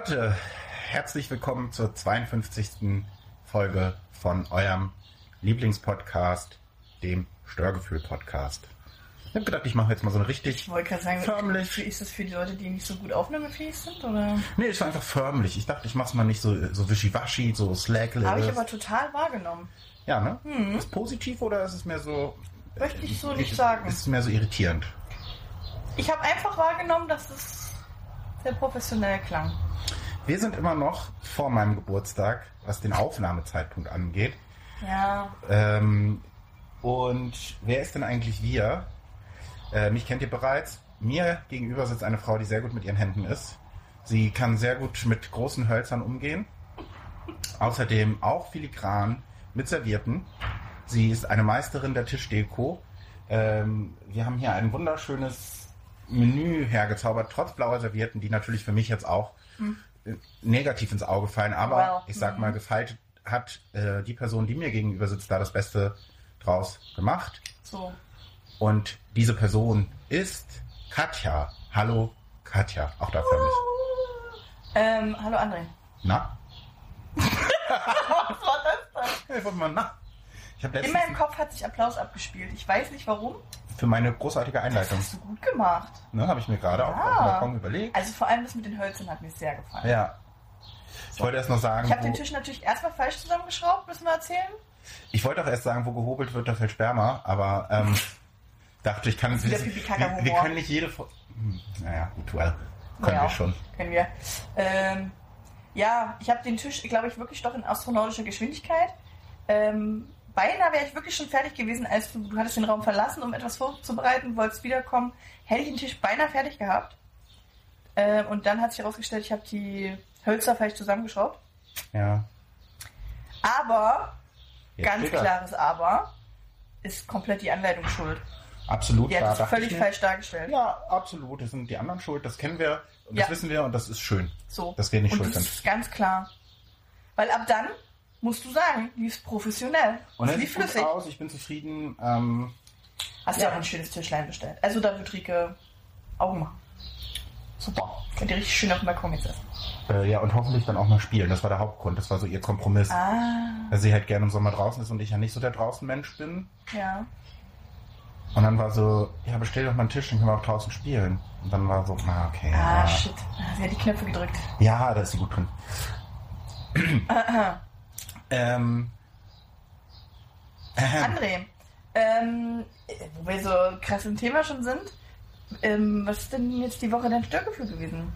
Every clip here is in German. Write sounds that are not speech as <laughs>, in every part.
Gestörte, herzlich willkommen zur 52. Folge von eurem Lieblingspodcast, dem Störgefühl-Podcast. Ich habe gedacht, ich mache jetzt mal so eine richtig sagen, förmlich. ist das für die Leute, die nicht so gut aufnahmefähig sind? Oder? Nee, es war einfach förmlich. Ich dachte, ich mache es mal nicht so, so wischiwaschi, so slackless. Habe ich aber total wahrgenommen. Ja, ne? Ist es positiv oder ist es mehr so... Möchte ich so äh, nicht sagen. Ist es mehr so irritierend? Ich habe einfach wahrgenommen, dass es sehr professionell klang. Wir sind immer noch vor meinem Geburtstag, was den Aufnahmezeitpunkt angeht. Ja, Ähm, und wer ist denn eigentlich wir? Äh, mich kennt ihr bereits. Mir gegenüber sitzt eine Frau, die sehr gut mit ihren Händen ist. Sie kann sehr gut mit großen Hölzern umgehen. Außerdem auch filigran mit Servierten. Sie ist eine Meisterin der Tischdeko. Ähm, wir haben hier ein wunderschönes Menü hergezaubert, trotz blauer Servietten, die natürlich für mich jetzt auch äh, negativ ins Auge fallen. Aber Well, ich sag mal, gefeilt hat äh, die Person, die mir gegenüber sitzt, da das Beste draus gemacht. so. Und diese Person ist Katja. Hallo Katja, auch da förmlich. Ähm, hallo André. Na? <laughs> Was war das denn? Ich wollte mal na. Ich letztens meinem Kopf hat sich Applaus abgespielt. Ich weiß nicht warum. Für meine großartige Das Einleitung, hast du gut gemacht. ne, habe ich mir gerade auch Ja. auf dem Balkon überlegt. Also vor allem das mit den Hölzern hat mir sehr gefallen. Ja. Ich wollte erst noch sagen, Ich habe den Tisch natürlich erstmal falsch zusammengeschraubt, müssen wir erzählen. ich wollte auch erst sagen, wo gehobelt wird, da fällt Sperma, aber ähm, <laughs> dachte ich kann, wir, wir, wir können nicht jede, hm, naja, gut, well, können Ja, wir schon. Können wir. Ähm, ja, ich habe den Tisch, glaube ich, wirklich doch in astronautischer Geschwindigkeit. Ähm, beinahe wäre ich wirklich schon fertig gewesen, als du, du hattest den Raum verlassen, um etwas vorzubereiten, wolltest wiederkommen. Hätte ich den Tisch beinahe fertig gehabt. Ähm, und dann hat sich herausgestellt, ich habe die Hölzer falsch zusammengeschraubt. Ja. Aber, Jetzt ganz klares Aber, ist komplett die Anleitung schuld. Absolut. Die hat es völlig falsch dargestellt. Ja, absolut. Das sind die anderen schuld, das kennen wir und das Ja. wissen wir und das ist schön. So. Dass wir nicht und schuld das sind. ist ganz klar. Weil ab dann, musst du sagen, lief professionell. Und es lief flüssig. aus, ich bin zufrieden. Ähm, Hast du Ja. ja auch ein schönes Tischlein bestellt. Also da wird Rike Augen machen. Super. Könnt ihr richtig schön auf dem Balkon jetzt essen. äh, ja, und hoffentlich dann auch mal spielen. Das war der Hauptgrund. Das war so ihr Kompromiss. Ah, Weil sie halt gerne im Sommer draußen ist und ich ja nicht so der Draußenmensch bin. ja. Und dann war so, ja, bestell doch mal einen Tisch, dann können wir auch draußen spielen. Und dann war so, na, okay. Ah, ja. shit. Sie hat die Knöpfe gedrückt. Ja, da ist sie gut drin. Ähm, ähm, André, ähm, äh, wo wir so krass im Thema schon sind, ähm, was ist denn jetzt die Woche dein Störgefühl gewesen?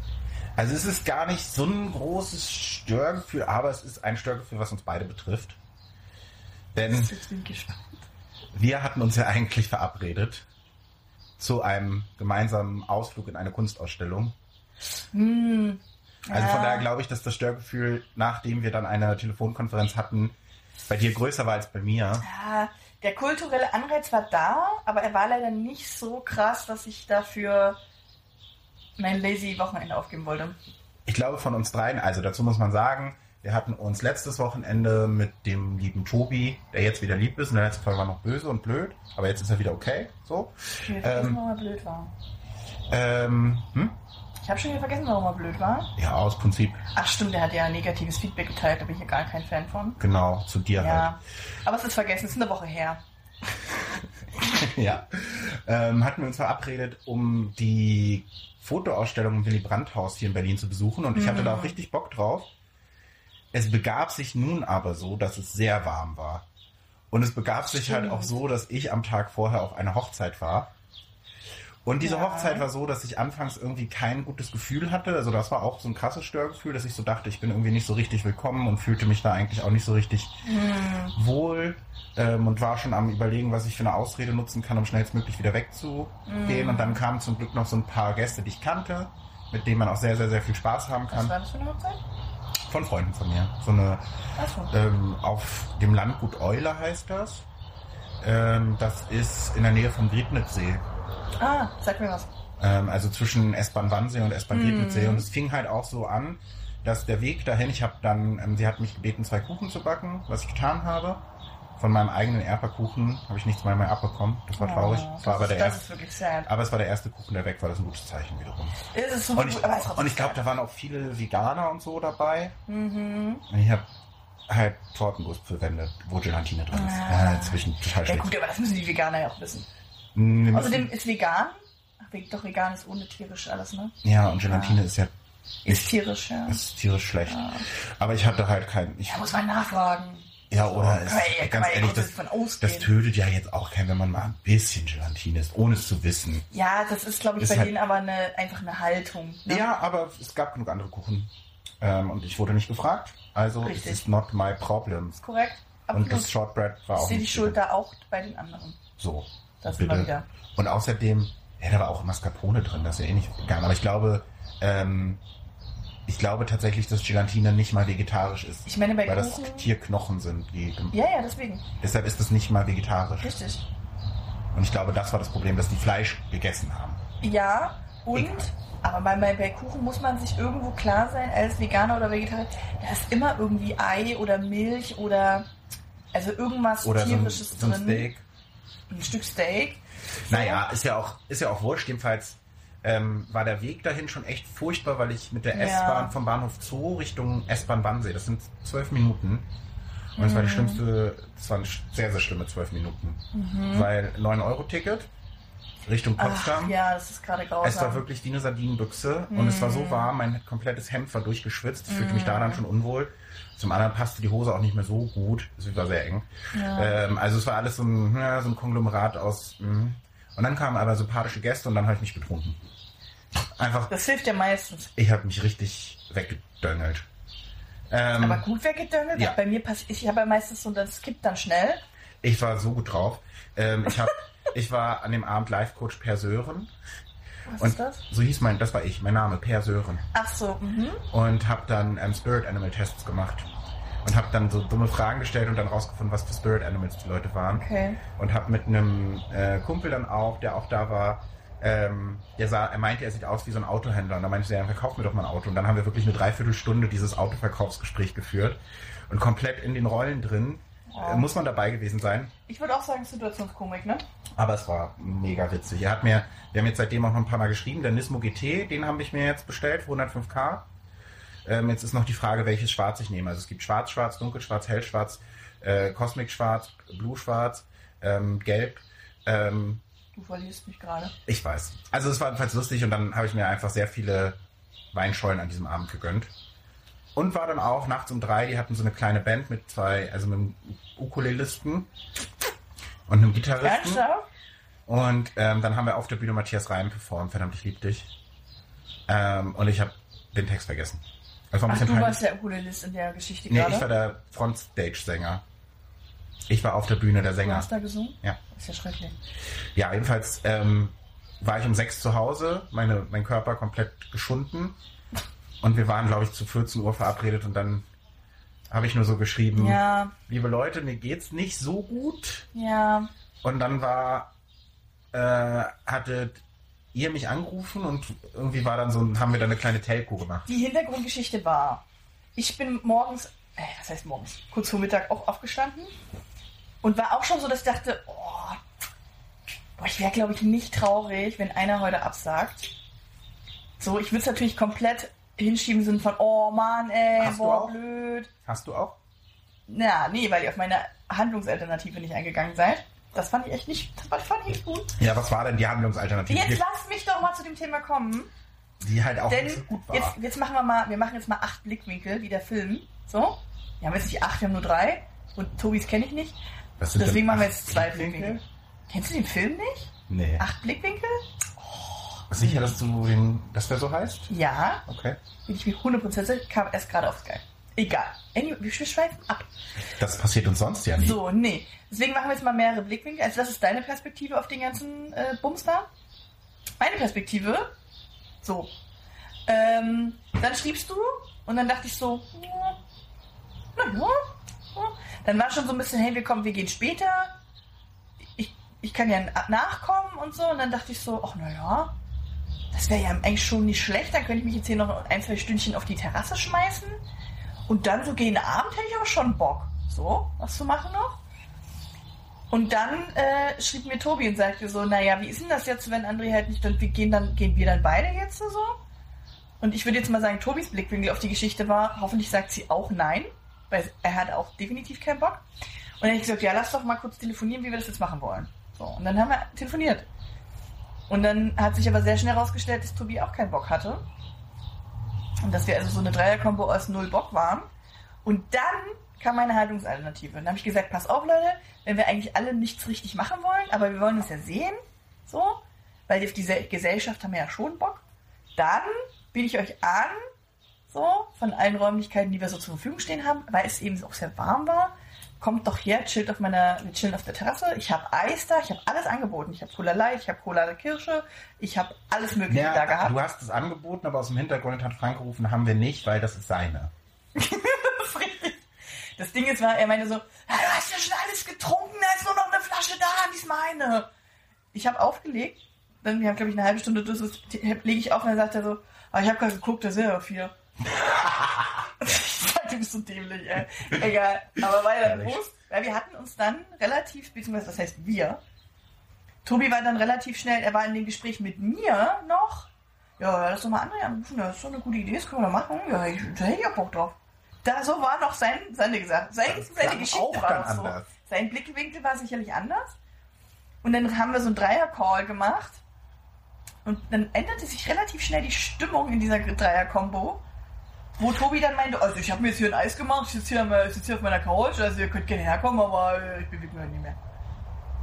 also es ist gar nicht so ein großes Störgefühl, aber es ist ein Störgefühl, was uns beide betrifft. Denn wir hatten uns ja eigentlich verabredet zu einem gemeinsamen Ausflug in eine Kunstausstellung. Hm, Also von daher glaube ich, dass das Störgefühl, nachdem wir dann eine Telefonkonferenz hatten, bei dir größer war als bei mir. Ja, der kulturelle Anreiz war da, aber er war leider nicht so krass, dass ich dafür mein lazy Wochenende aufgeben wollte. Ich glaube von uns dreien, also dazu muss man sagen, wir hatten uns letztes Wochenende mit dem lieben Tobi, der jetzt wieder lieb ist, in der letzten Folge war noch böse und blöd, aber jetzt ist er wieder okay, so. Ich Ähm. er blöd war. Ähm, hm? Ich habe schon wieder vergessen, warum er blöd war. Ja, aus Prinzip, Ach stimmt, der hat ja negatives Feedback geteilt, da bin ich ja gar kein Fan von. genau, zu dir halt. Ja, aber es ist vergessen, es ist eine Woche her. <laughs> ja. Ähm, hatten wir uns verabredet, um die Fotoausstellung im Willy Brandt Haus hier in Berlin zu besuchen und ich hatte da auch richtig Bock drauf. Es begab sich nun aber so, dass es sehr warm war. Und es begab sich halt auch so, dass ich am Tag vorher auf einer Hochzeit war. Und diese Ja. Hochzeit war so, dass ich anfangs irgendwie kein gutes Gefühl hatte. Also das war auch so ein krasses Störgefühl, dass ich so dachte, ich bin irgendwie nicht so richtig willkommen und fühlte mich da eigentlich auch nicht so richtig wohl ähm, und war schon am überlegen, was ich für eine Ausrede nutzen kann, um schnellstmöglich wieder wegzugehen. Und dann kamen zum Glück noch so ein paar Gäste, die ich kannte, mit denen man auch sehr, sehr, sehr viel Spaß haben Was kann. war das für eine Hochzeit? Von Freunden von mir. So eine Achso. ähm, auf dem Landgut Euler heißt das. Ähm, das ist in der Nähe vom Griebnitzsee. Ah, sag mir was. Ähm, also zwischen S-Bahn Wannsee und S-Bahn Griebnitzsee. Und es fing halt auch so an, dass der Weg dahin, ich habe dann, ähm, sie hat mich gebeten, zwei Kuchen zu backen, was ich getan habe. Von meinem eigenen Erdbeerkuchen habe ich nichts mehr, mehr abbekommen. Das war traurig. Oh, das war aber ist, der erste. wirklich sad. Aber es war der erste Kuchen, der weg war. Das ist ein gutes Zeichen wiederum. Es ist so Und ich, und ich glaube, da waren auch viele Veganer und so dabei. Mhm. Und ich habe halt Tortenguss verwendet, wo Gelatine drin ist. Ah. Ja, inzwischen total Ja schlecht. gut, aber das müssen die Veganer ja auch wissen. Außerdem müssen- ist vegan, doch vegan ist ohne tierisch alles, ne? Ja, und Gelatine ist ja Ist nicht, tierisch, ja. ist tierisch schlecht. Ja. Aber ich hatte halt kein. Ich, Da muss man nachfragen. ja, oder So, ist, ja- kann ganz ja ehrlich, das, das tötet ja jetzt auch keinen, wenn man mal ein bisschen Gelatine isst, ohne es zu wissen. Ja, das ist, glaube ich, Ist bei halt- denen aber eine, einfach eine Haltung. Ne? Ja, aber es gab genug andere Kuchen. Ähm, und ich wurde nicht gefragt. Also Richtig. es ist not my problem. Ist korrekt. Und Absolut. das Shortbread war ich auch sehe die Schuld da auch bei den anderen. So. Das immer wieder. Und außerdem, ja, da war auch Mascarpone drin, das ist ja eh nicht vegan. Aber ich glaube, ähm, ich glaube tatsächlich, dass Gelatine nicht mal vegetarisch ist. Ich meine, bei weil das Kuchen- Tierknochen sind. Die, Ja, ja, deswegen. Deshalb ist es nicht mal vegetarisch. Richtig. Und ich glaube, das war das Problem, dass die Fleisch gegessen haben. Ja, und, Egal. aber bei, bei, Kuchen muss man sich irgendwo klar sein, als Veganer oder Vegetarier, da ist immer irgendwie Ei oder Milch oder also irgendwas Oder so ein, tierisches so ein drin. Steak. Ein Stück Steak. Naja, ist ja auch, ist ja auch wurscht. Jedenfalls ähm, war der Weg dahin schon echt furchtbar, weil ich mit der Ja. S-Bahn vom Bahnhof Zoo Richtung S-Bahn Wannsee, das sind zwölf Minuten. Und es war die Mhm. schlimmste, es waren sehr, sehr schlimme zwölf Minuten. Weil 9-Euro-Ticket Richtung Mhm. Ach, Potsdam. ja, das ist gerade grausam. Es war wirklich wie eine Sardinenbüchse und es war so warm, mein komplettes Hemd war durchgeschwitzt. Ich fühlte mich Mhm. schon unwohl. Zum anderen passte die Hose auch nicht mehr so gut. Es war sehr eng. Ja. Ähm, also es war alles so ein, ja, so ein Konglomerat aus. mh. Und dann kamen aber sympathische Gäste und dann habe ich mich betrunken. Einfach, Das hilft ja meistens. ich habe mich richtig weggedöngelt. Ähm, Aber gut weggedöngelt. ja. Bei mir passiert, ich habe ja meistens so, das kippt dann schnell. Ich war so gut drauf. Ähm, ich, hab, <laughs> ich war an dem Abend Live-Coach Per Sören. Was Und ist das? so hieß mein, das war ich, mein Name, Per Sören. Ach so, mhm. und habe dann ähm, Spirit Animal Tests gemacht und habe dann so dumme Fragen gestellt und dann rausgefunden, was für Spirit Animals die Leute waren Okay. und habe mit einem äh, Kumpel dann auch, der auch da war, ähm, der sah, er meinte, er sieht aus wie so ein Autohändler und dann meinte ich, ja, verkauf mir doch mal ein Auto und dann haben wir wirklich eine Dreiviertelstunde dieses Autoverkaufsgespräch geführt und komplett in den Rollen drin äh, muss man dabei gewesen sein. Ich würde auch sagen Situationskomik, ne? Aber es war mega witzig. Er hat mir, wir haben jetzt seitdem auch noch ein paar Mal geschrieben, der Nismo GT, den habe ich mir jetzt bestellt, für 105k. Ähm, jetzt ist noch die Frage, welches Schwarz ich nehme. Also es gibt Schwarz, Schwarz, Dunkelschwarz, Hellschwarz, äh, Cosmic Schwarz, Blue Schwarz, ähm, Gelb. Ähm, Du verlierst mich gerade. ich weiß. Also es war jedenfalls lustig und dann habe ich mir einfach sehr viele Weinschollen an diesem Abend gegönnt. Und war dann auch nachts um drei, die hatten so eine kleine Band mit zwei, also mit einem Ukulelisten und einem Gitarristen. Ernsthaft? Und ähm, dann haben wir auf der Bühne Matthias Reim performt, verdammt, ich lieb dich. Ähm, und ich habe den Text vergessen. Das war ein Ach, bisschen du peinlich. warst der Ukulelist in der Geschichte Nee, gerade. ich war der Frontstage-Sänger. Ich war auf der Bühne der du Sänger. hast da gesungen? Ja. Ist ja schrecklich. Ja, jedenfalls ähm, war ich um sechs zu Hause, meine, mein Körper komplett geschunden. Und wir waren, glaube ich, zu 14 Uhr verabredet und dann habe ich nur so geschrieben, Ja, liebe Leute, mir geht's nicht so gut. ja. Und dann war, äh, hattet ihr mich angerufen und irgendwie war dann so, haben wir dann eine kleine Telco gemacht. Die Hintergrundgeschichte war, ich bin morgens, äh, was heißt morgens, kurz vor Mittag auch aufgestanden und war auch schon so, dass ich dachte, oh, boah, ich wäre, glaube ich, nicht traurig, wenn einer heute absagt. So, ich würde es natürlich komplett hinschieben Sinne von, oh Mann, ey, Hast du boah, auch? blöd. Hast du auch? Na, nee, weil ihr auf meine Handlungsalternative nicht eingegangen seid. Das fand ich echt nicht, das fand ich echt gut. Ja, was war denn die Handlungsalternative, Jetzt die, lasst mich doch mal zu dem Thema kommen. die halt auch Denn nicht gut war? jetzt, jetzt machen wir mal, wir machen jetzt mal acht Blickwinkel, wie der Film. So. Wir haben jetzt nicht acht, wir haben nur drei. Und Tobis kenne ich nicht. Sind Deswegen machen wir jetzt zwei Blickwinkel? Blickwinkel. Kennst du den Film nicht? Nee. Acht Blickwinkel? Sicher, dass du den, dass der so heißt? Ja. Okay. Bin ich mir 100% sicher, kam erst gerade auf Sky. Egal. Anyway, wir schweifen ab. Das passiert uns sonst ja nie. So, nee. Deswegen machen wir jetzt mal mehrere Blickwinkel. Also das ist deine Perspektive auf den ganzen äh, Bums da. Meine Perspektive. So. Ähm, dann schriebst du und dann dachte ich so, na ja. Dann war schon so ein bisschen, hey, wir kommen, wir gehen später. Ich, ich kann ja nachkommen und so. Und dann dachte ich so, ach na ja, das wäre ja eigentlich schon nicht schlecht. Dann könnte ich mich jetzt hier noch ein, zwei Stündchen auf die Terrasse schmeißen. Und dann so gegen Abend hätte ich aber schon Bock, so was zu machen noch. Und dann äh, schrieb mir Tobi und sagte so, naja, wie ist denn das jetzt, wenn André halt nicht, dann, wir gehen dann, gehen wir dann beide jetzt so? Und ich würde jetzt mal sagen, Tobis Blickwinkel auf die Geschichte war, hoffentlich sagt sie auch nein, weil er hat auch definitiv keinen Bock. Und dann habe ich gesagt, ja, lass doch mal kurz telefonieren, wie wir das jetzt machen wollen. So, und dann haben wir telefoniert. Und dann hat sich aber sehr schnell herausgestellt, dass Tobi auch keinen Bock hatte. Und dass wir also so eine Dreierkombo aus null Bock waren. Und dann kam meine Haltungsalternative. Und dann habe ich gesagt, pass auf, Leute, wenn wir eigentlich alle nichts richtig machen wollen, aber wir wollen es ja sehen, so, weil auf diese Gesellschaft haben wir ja schon Bock, dann biete ich euch an, so, von allen Räumlichkeiten, die wir so zur Verfügung stehen haben, weil es eben auch sehr warm war, kommt doch her, chillt auf meiner, wir chillen auf der Terrasse, ich habe Eis da, ich habe alles angeboten, ich habe Cola Light, ich habe Cola der Kirsche, ich habe alles mögliche Ja, da gehabt. du hast es angeboten, aber aus dem Hintergrund hat Frank gerufen, haben wir nicht, weil das ist seine. Das <laughs> ist richtig. Das Ding ist, war, er meinte so, "Ja, du hast ja schon alles getrunken, da ist nur noch eine Flasche da, die ist meine. Ich habe aufgelegt, dann, wir haben, glaube ich, eine halbe Stunde lege ich auf und dann sagt er so, ah, ich habe gerade geguckt, da sind ja vier. Du bist so dämlich, ey. Egal. Aber weiter Herrlich. los. Weil wir hatten uns dann relativ, beziehungsweise was heißt wir? Tobi war dann relativ schnell, er war in dem Gespräch mit mir noch. Ja, lass doch mal André anrufen, das ist doch eine gute Idee, das können wir machen. Ja, ich, da hätte ich auch Bock drauf. Da so war noch sein, seine gesagt, sein, Das seine Geschichte war dann noch so. anders. Sein Blickwinkel war sicherlich anders. Und dann haben wir so einen Dreier-Call gemacht. Und dann änderte sich relativ schnell die Stimmung in dieser Dreier-Kombo. Wo Tobi dann meinte, also ich habe mir jetzt hier ein Eis gemacht, ich sitze hier, ich sitze hier auf meiner Couch, also ihr könnt gerne herkommen, aber äh, ich bewege mich halt nicht mehr.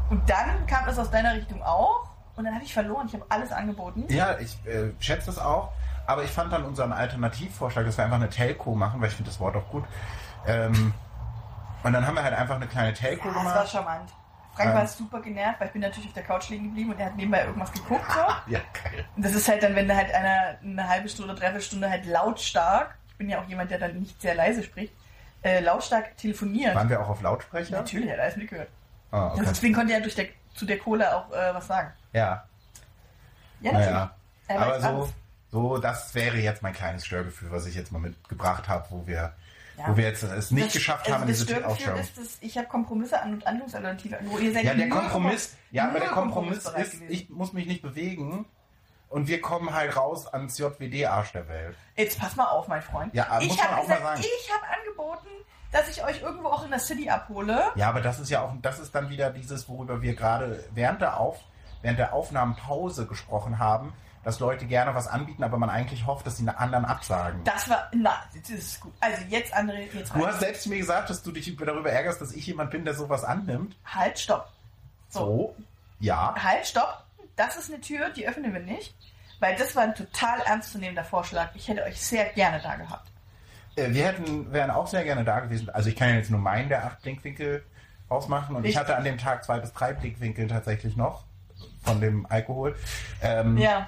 Und dann kam das aus deiner Richtung auch. Und dann hatte ich verloren, ich habe alles angeboten. Ja, ich äh, schätze das auch. Aber ich fand dann unseren Alternativvorschlag, dass wir einfach eine Telco machen, weil ich finde das Wort auch gut. Ähm, und dann haben wir halt einfach eine kleine Telco Ja, das war gemacht. charmant. Frank Ähm. war super genervt, weil ich bin natürlich auf der Couch liegen geblieben und er hat nebenbei irgendwas geguckt. So. <laughs> Ja, geil. Und das ist halt dann, wenn halt einer eine halbe Stunde, dreiviertel Stunde halt lautstark, bin ja auch jemand, der dann nicht sehr leise spricht, äh, lautstark telefoniert. Waren wir auch auf Lautsprecher? Natürlich, er hat alles mitgehört. Ah, okay. Also deswegen konnte er durch der, zu der Kohle auch äh, was sagen. Ja, Ja, natürlich. naja. Er Aber so, alles. so, das wäre jetzt mein kleines Störgefühl, was ich jetzt mal mitgebracht habe, wo wir, Ja. wo wir jetzt es nicht Das- geschafft also haben, das diese Störgefühl Aufstellung. ist, dass ich habe Kompromisse an und Handlungsalternative an, wo ihr seid Ja, der Kompromiss, ja, aber der Kompromiss ist, gewesen. ich muss mich nicht bewegen und wir kommen halt raus ans JWD-Arsch der Welt. Jetzt pass mal auf, mein Freund. Ja, aber ich muss man habe auch mal gesagt, sagen. ich habe angeboten, dass ich euch irgendwo auch in der City abhole. Ja, aber das ist ja auch, das ist dann wieder dieses, worüber wir gerade während der Auf, während der Aufnahmenpause gesprochen haben, dass Leute gerne was anbieten, aber man eigentlich hofft, dass sie anderen absagen. Das war, na, das ist gut. Also jetzt, André, jetzt Du rein. hast selbst mir gesagt, dass du dich darüber ärgerst, dass ich jemand bin, der sowas annimmt. Halt, stopp. So, ja. Halt, stopp. Das ist eine Tür, die öffnen wir nicht. Weil das war ein total ernstzunehmender Vorschlag. Ich hätte euch sehr gerne da gehabt. Äh, Wir hätten, wären auch sehr gerne da gewesen. Also ich kann ja jetzt nur meinen der acht Blickwinkel ausmachen und ich Richtig. hatte an dem Tag zwei bis drei Blickwinkel tatsächlich noch von dem Alkohol. Ähm, Ja.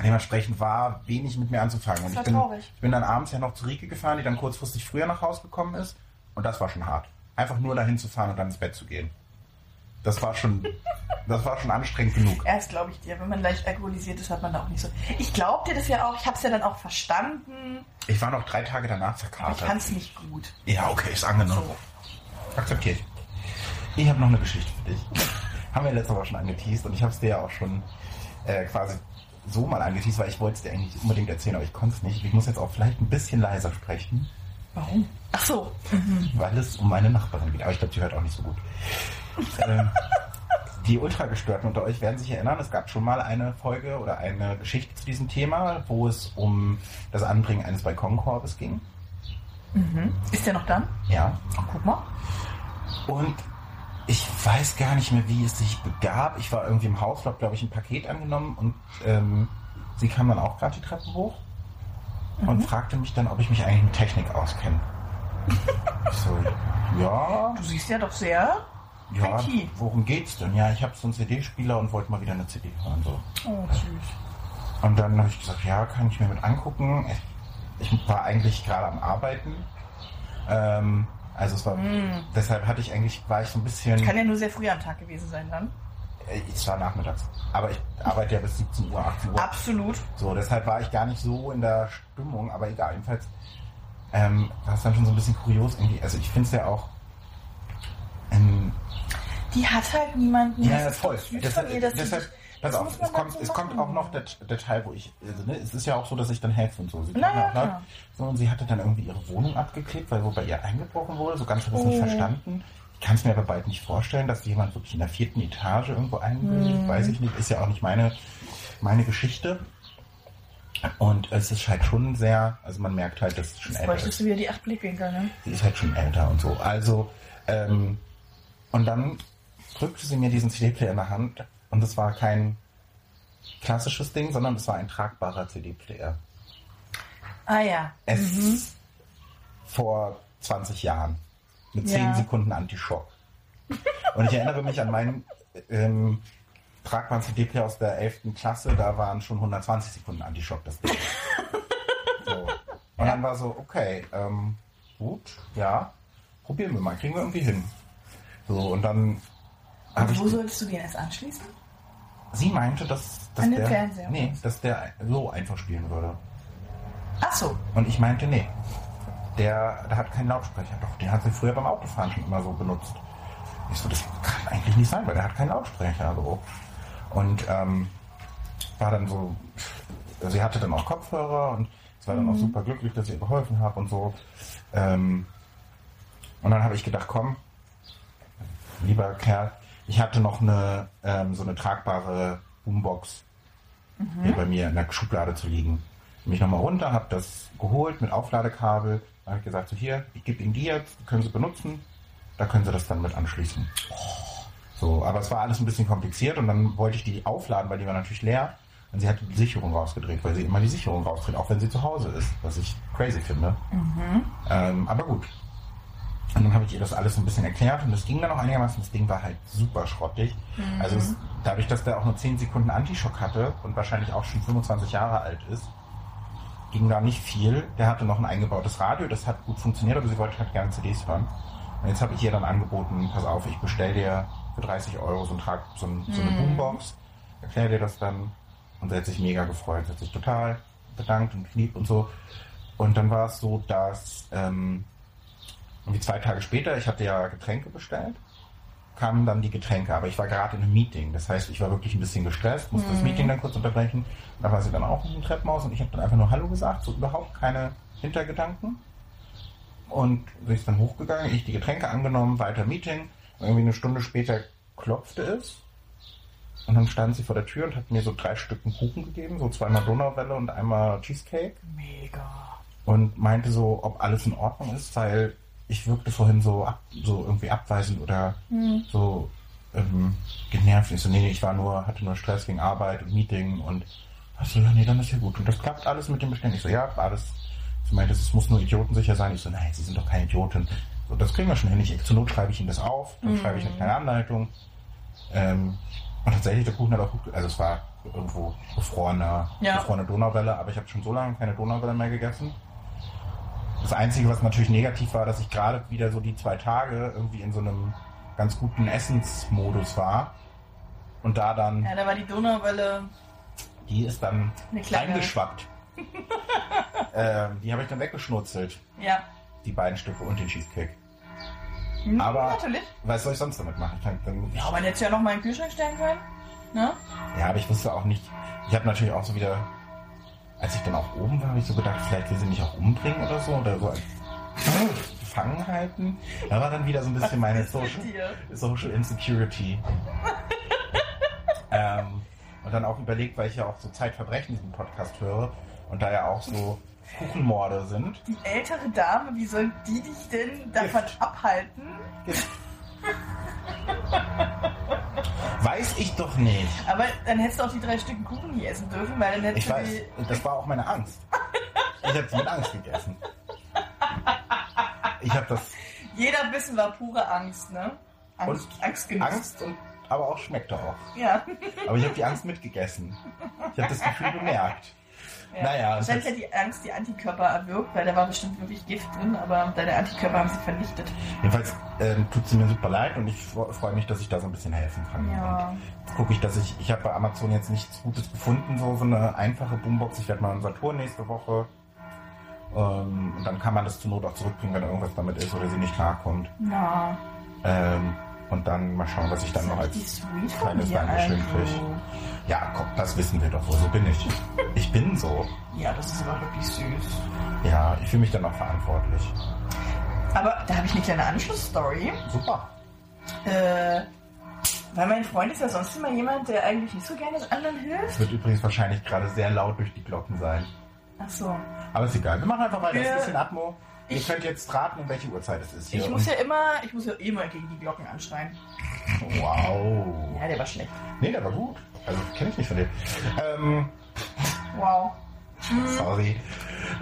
Dementsprechend war wenig mit mir anzufangen. Und Das war ich bin, traurig. ich bin dann abends ja noch zu Rike gefahren, die dann kurzfristig früher nach Hause gekommen ist. Und das war schon hart. Einfach nur dahin zu fahren und dann ins Bett zu gehen. Das war schon, das war schon anstrengend genug. Erst glaube ich dir, wenn man leicht alkoholisiert ist, hat man da auch nicht so. Ich glaub dir das ja auch, ich habe es ja dann auch verstanden, Ich war noch drei Tage danach aber ich verkatert. fand es nicht gut. Ja, okay, ist angenommen. So. Akzeptiere ich. Ich habe noch eine Geschichte für dich. <laughs> Haben wir letzte Woche schon angeteased und ich habe es dir ja auch schon äh, quasi so mal angeteased, weil ich wollte es dir eigentlich unbedingt erzählen, aber ich konnte es nicht. Ich muss jetzt auch vielleicht ein bisschen leiser sprechen, Warum? Ach so. weil es um meine Nachbarin geht. Aber ich glaube, die hört auch nicht so gut. ähm, die Ultragestörten unter euch werden sich erinnern, es gab schon mal eine Folge oder eine Geschichte zu diesem Thema, wo es um das Anbringen eines Balkonkorbes ging. Mhm. Ist der noch dann? Ja. Ach, guck mal. Und ich weiß gar nicht mehr, wie es sich begab. Ich war irgendwie im Hausflop, glaube ich, ein Paket angenommen und ähm, sie kam dann auch gerade die Treppe hoch und fragte mich dann, ob ich mich eigentlich mit Technik auskenne. ich <laughs> so, ja, Du siehst ja doch sehr. ja, IT. worum geht's denn? Ja, ich habe so einen CD-Spieler und wollte mal wieder eine CD hören. So. Oh, süß. Und dann habe ich gesagt, ja, kann ich mir mit angucken. Ich, ich war eigentlich gerade am Arbeiten. Ähm, also es war, Mm. deshalb hatte ich eigentlich, war ich so ein bisschen. Kann ja nur sehr früh am Tag gewesen sein dann. Es war nachmittags. Aber ich arbeite ja bis 17 Uhr, 18 Uhr. Absolut. So, deshalb war ich gar nicht so in der Stimmung, aber egal, jedenfalls ähm, war es dann schon so ein bisschen kurios irgendwie. Also ich finde es ja auch, ähm, Die hat halt niemanden. Ja, das ist voll. süß von ihr, dass deshalb, pass das auf, es kommt, so es kommt auch noch der, der Teil, wo ich, also, ne, es ist ja auch so, dass ich dann helfe und so. Sie Na kennt ja, auch, ne? klar. so, und sie hatte dann irgendwie ihre Wohnung abgeklebt, weil wo bei ihr eingebrochen wurde. So ganz habe ich es nicht Oh. verstanden. Ich kann es mir aber bald nicht vorstellen, dass jemand wirklich in der vierten Etage irgendwo einbricht. Hm. Weiß ich nicht. Ist ja auch nicht meine, meine Geschichte. Und es ist halt schon sehr, also man merkt halt, dass es schon Jetzt älter ist du wieder die acht Blickwinkel, ne? sie ist halt schon älter und so. Also, ähm, und dann drückte sie mir diesen CD-Player in der Hand und es war kein klassisches Ding, sondern es war ein tragbarer CD-Player. Ah ja. Es vor 20 Jahren mit 10 Ja. Sekunden Anti-Schock. Und ich erinnere mich an meinen ähm, tragbaren CD-Player aus der 11. Klasse, da waren schon 120 Sekunden Anti-Schock das Ding. So. Und dann war so, okay, ähm, gut, ja, probieren wir mal, kriegen wir irgendwie hin. So, und dann Und wo solltest du den erst anschließen? Sie meinte, dass, dass An den der, Fernseher. nee, dass der so einfach spielen würde. Ach so. Und ich meinte, nee, der, der hat keinen Lautsprecher. Doch, den hat sie früher beim Autofahren schon immer so benutzt. Ich so, das kann eigentlich nicht sein, weil der hat keinen Lautsprecher. So. Und ähm, war dann so, sie hatte dann auch Kopfhörer und es war dann auch super glücklich, dass ich ihr geholfen habe und so. Ähm, und dann habe ich gedacht, komm, lieber Kerl, ich hatte noch eine ähm, so eine tragbare Boombox hier bei mir in der Schublade zu liegen. Bin ich nochmal runter, habe das geholt mit Aufladekabel. Dann habe ich gesagt, so hier, ich gebe Ihnen die jetzt, die können Sie benutzen. Da können Sie das dann mit anschließen. So, aber es war alles ein bisschen kompliziert und dann wollte ich die aufladen, weil die war natürlich leer. Und sie hatte die Sicherung rausgedreht, weil sie immer die Sicherung rausdreht, auch wenn sie zu Hause ist, was ich crazy finde. Ähm, aber gut. Und dann habe ich ihr das alles ein bisschen erklärt und das ging dann auch einigermaßen. Das Ding war halt super schrottig. Also es, dadurch, dass der auch nur 10 Sekunden Antischock hatte und wahrscheinlich auch schon 25 Jahre alt ist, ging da nicht viel. Der hatte noch ein eingebautes Radio, das hat gut funktioniert, aber sie wollte halt gerne CDs hören. Und jetzt habe ich ihr dann angeboten, pass auf, ich bestell dir für 30 Euro so, ein Trag, so, ein, so eine Boombox, erkläre dir das dann. Und sie hat sich mega gefreut, sie hat sich total bedankt und lieb und so. Und dann war es so, dass ähm, irgendwie zwei Tage später, ich hatte ja Getränke bestellt, kamen dann die Getränke, aber ich war gerade in einem Meeting. Das heißt, ich war wirklich ein bisschen gestresst, musste das Meeting dann kurz unterbrechen. Da war sie dann auch im Treppenhaus und ich habe dann einfach nur Hallo gesagt, so überhaupt keine Hintergedanken. Und sie ist dann hochgegangen, ich die Getränke angenommen, weiter Meeting. Und irgendwie eine Stunde später klopfte es. Und dann stand sie vor der Tür und hat mir so drei Stücken Kuchen gegeben, so zweimal Donauwelle und einmal Cheesecake Mega. und meinte so, ob alles in Ordnung ist, weil ich wirkte vorhin so, ab, so irgendwie abweisend oder so ähm, genervt. Ich so, nee, ich war nur, hatte nur Stress wegen Arbeit und Meeting und ach so, ja, nee, dann ist ja gut. Und das klappt alles mit dem Bestellen. Ich so, ja, alles. Sie meinte, es muss nur idiotensicher sein. Ich so, nein, Sie sind doch keine Idiotin. So, das kriegen wir schon hin. Ich, zur Not schreibe ich Ihnen das auf, dann schreibe ich eine kleine Anleitung. Ähm, und tatsächlich, der Kuchen hat auch gut, also es war irgendwo gefrorener, Ja. gefrorene Donauwelle, aber ich habe schon so lange keine Donauwelle mehr gegessen. Das Einzige, was natürlich negativ war, dass ich gerade wieder so die zwei Tage irgendwie in so einem ganz guten Essensmodus war. Und da dann, Ja, da war die Donauwelle. die ist dann eingeschwappt. <laughs> ähm, die habe ich dann weggeschnurzelt, Ja. die beiden Stücke und den Cheesecake. Hm, Aber Natürlich. was soll ich sonst damit machen? Ich kann, dann, Ja, aber du ja noch mal in den Kühlschrank stellen können. Ne? Ja, aber ich wusste auch nicht. Ich habe natürlich auch so wieder, als ich dann auch oben war, habe ich so gedacht, vielleicht will sie mich auch umbringen oder so oder so als <laughs> gefangen halten. Da war dann wieder so ein bisschen meine Social? Social Insecurity. <laughs> ähm, und dann auch überlegt, weil ich ja auch so Zeitverbrechen diesen Podcast höre und da ja auch so Kuchenmorde sind. Die ältere Dame, wie soll die dich denn davon Gift. abhalten? Weiß ich doch nicht. Aber dann hättest du auch die drei Stück Kuchen nie essen dürfen, weil dann hättest Ich du weiß, die. das war auch meine Angst. Ich habe sie mit Angst gegessen. Ich habe das Jeder Bissen war pure Angst, ne? Angst, Und Angstgenuss. Angst und aber auch schmeckte auch. Ja. Aber ich habe die Angst mitgegessen. Ich habe das Gefühl <laughs> bemerkt. Ja. Naja, Wahrscheinlich hat die Angst die Antikörper erwirkt, weil da war bestimmt wirklich Gift drin, aber deine Antikörper haben sie vernichtet. Jedenfalls ähm, tut sie mir super leid und ich fre- freue mich, dass ich da so ein bisschen helfen kann. Ja. Jetzt gucke ich, dass ich, ich habe bei Amazon jetzt nichts Gutes gefunden, so, so eine einfache Boombox. Ich werde mal in Saturn nächste Woche. Ähm, und dann kann man das zur Not auch zurückbringen, wenn irgendwas damit ist oder sie nicht klarkommt. Ja. Ähm, Und dann mal schauen, was ich dann noch als kleines Dankeschön also. kriege. Ja, komm, das wissen wir doch wohl. So bin ich. Ich bin so. Ja, das ist aber wirklich süß. Ja, ich fühle mich dann auch verantwortlich. Aber da habe ich eine kleine Anschlussstory. Super. Äh, weil mein Freund ist ja sonst immer jemand, der eigentlich nicht so gerne anderen Es hilft. wird übrigens wahrscheinlich gerade sehr laut durch die Glocken sein. Ach so. Aber ist egal. Wir machen einfach weiter. Es ist Wir- ein bisschen Atmo. Ihr Ich- könnt jetzt raten, um welche Uhrzeit es ist hier. Ich muss ja immer, ich muss ja immer gegen die Glocken anschreien. Wow. Ja, der war schlecht. Nee, der war gut. Also kenne ich nicht von dir. Ähm, Wow. sorry.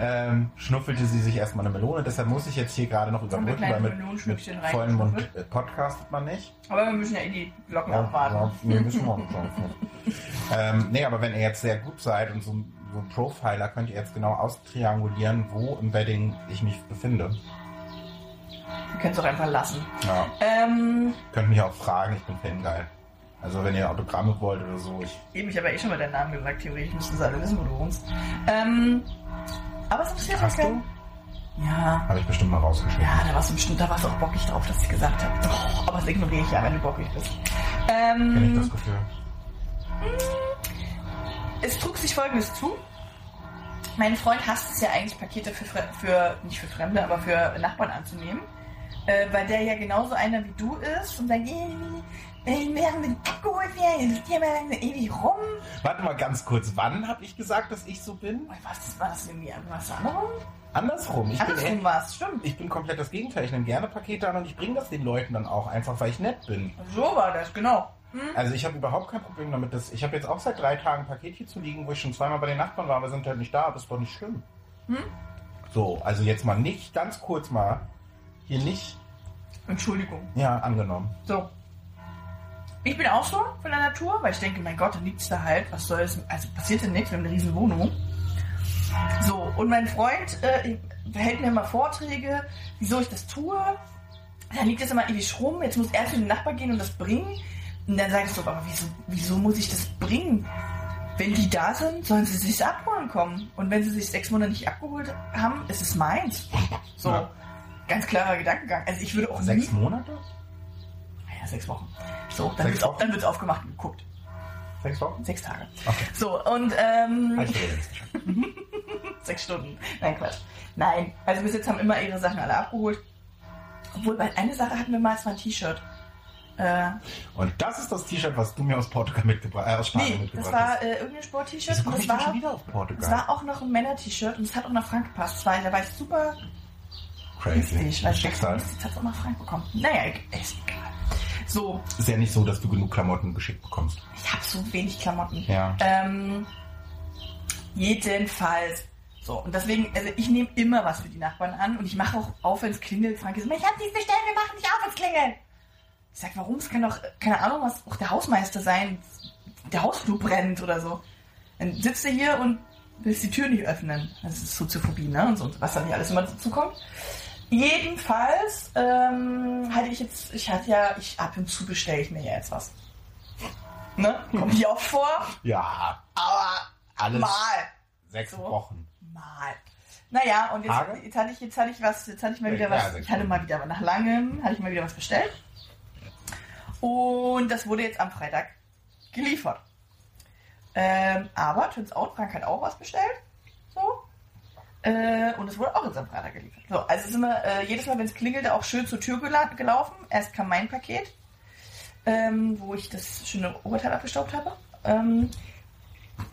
Ähm, schnuffelte sie sich erstmal eine Melone, deshalb muss ich jetzt hier gerade noch wir überbrücken, weil mit, mit vollem Mund äh, podcastet man nicht. Aber wir müssen ja eh die Glocken Ja, abwarten. ja, nee, müssen wir auch <laughs> ähm, nee, aber wenn ihr jetzt sehr gut seid und so, ein- so ein Profiler, könnt ihr jetzt genau austriangulieren, wo im Wedding ich mich befinde. Wir können es auch einfach lassen. Ja, Ähm, könnt mich auch fragen, ich bin fangeil. Also wenn ihr Autogramme wollt oder so, ich eben, ich habe ja eh schon mal deinen Namen gesagt. Theoretisch müssten sie alle wissen, wo du wohnst. Ähm, aber es interessiert Hast mich du? Ja. habe ich bestimmt mal rausgeschnitten. Ja, da warst du bestimmt, da warst du auch bockig drauf, dass ich gesagt habe. Oh, aber das ignoriere ich ja, wenn du bockig bist. Kenn ich das Ähm, Gefühl. Es trug sich folgendes zu. Mein Freund hasst es ja eigentlich, Pakete für, Fre- für nicht für Fremde, aber für Nachbarn anzunehmen. Äh, weil der ja genauso einer wie du ist und sagt, "Ih, ey, wir haben den abgeholt, wir liegt hier mal ewig rum. Warte mal ganz kurz, wann habe ich gesagt, dass ich so bin? Was war das irgendwie was anderes? Andersrum. Ich bin, Andersrum echt- war es, stimmt. ich bin komplett das Gegenteil. Ich nehme gerne Pakete an und ich bringe das den Leuten dann auch, einfach weil ich nett bin. So war das, genau. Also ich habe überhaupt kein Problem damit. Dass, ich habe jetzt auch seit drei Tagen ein Paket hier zu liegen, wo ich schon zweimal bei den Nachbarn war, aber sind halt nicht da. Das ist doch nicht schlimm. Hm? So, also jetzt mal nicht, ganz kurz mal, hier nicht, Entschuldigung. ja, angenommen. So. Ich bin auch so von der Natur, weil ich denke, mein Gott, dann liegt's da halt. Was soll es? Also passiert denn nichts, wir haben eine riesen Wohnung. So, und mein Freund äh, hält mir immer Vorträge, wieso ich das tue. Dann liegt das immer ewig rum. Jetzt muss er zu dem Nachbar gehen und das bringen. Und dann ich so, aber wieso, wieso muss ich das bringen? Wenn die da sind, sollen sie sich abholen kommen. Und wenn sie sich sechs Monate nicht abgeholt haben, ist es meins. So, Ja. ganz klarer Gedankengang. Also ich würde auch Sechs nie... Monate? Ja, sechs Wochen. So, dann Sechs wird's, auf, Wochen? dann wird's aufgemacht und geguckt. Sechs Wochen? Sechs Tage. Okay. So, und ähm, <laughs> sechs Stunden. Nein, Quatsch. Nein, also bis jetzt haben immer ihre Sachen alle abgeholt. Obwohl, bei eine Sache hatten wir mal, es war ein T-Shirt. Äh, Und das ist das T-Shirt, was du mir aus Portugal mitgebracht, äh, aus Spanien nee, mitgebracht das war äh, irgendein Sport-T-Shirt. Und Das war, schon wieder auf das Portugal? war auch noch ein Männer-T-Shirt und es hat auch nach Frank gepasst. War, da war ich super Crazy. weil ich Schicksal. dachte, jetzt hat es auch nach Frank bekommen. Naja, ist egal. So, Ist ja nicht so, dass du genug Klamotten geschickt bekommst. ich habe so wenig Klamotten. Ja. Ähm, jedenfalls. So, und deswegen, also ich nehme immer was für die Nachbarn an und ich mache auch auf, wenn es klingelt. Frank ist immer, ich habe nichts bestellt, wir machen nicht auf, wenn es klingelt. Ich sag, warum? Es kann doch, keine Ahnung, was auch der Hausmeister sein, der Hausflur brennt oder so. Dann sitzt er hier und willst die Tür nicht öffnen. Das ist Soziophobie, ne? Und so, was da nicht alles immer dazu kommt. Jedenfalls ähm, hatte ich jetzt, ich hatte ja, ich ab und zu bestelle ich mir ja jetzt was. Ne? Kommt nicht oft vor, Ja, aber alles mal. sechs So. Wochen. Mal. Naja, und jetzt, jetzt hatte ich jetzt hatte ich was, jetzt hatte ich mal wieder Ja, was, ich hatte mal wieder nach langem, hatte ich mal wieder was bestellt. Und das wurde jetzt am Freitag geliefert. Ähm, aber turns out, Frank hat auch was bestellt. So. Äh, und es wurde auch jetzt am Freitag geliefert. So, also sind wir äh, jedes Mal, wenn es klingelte, auch schön zur Tür gela gelaufen. Erst kam mein Paket, ähm, wo ich das schöne Oberteil abgestaubt habe. Ähm,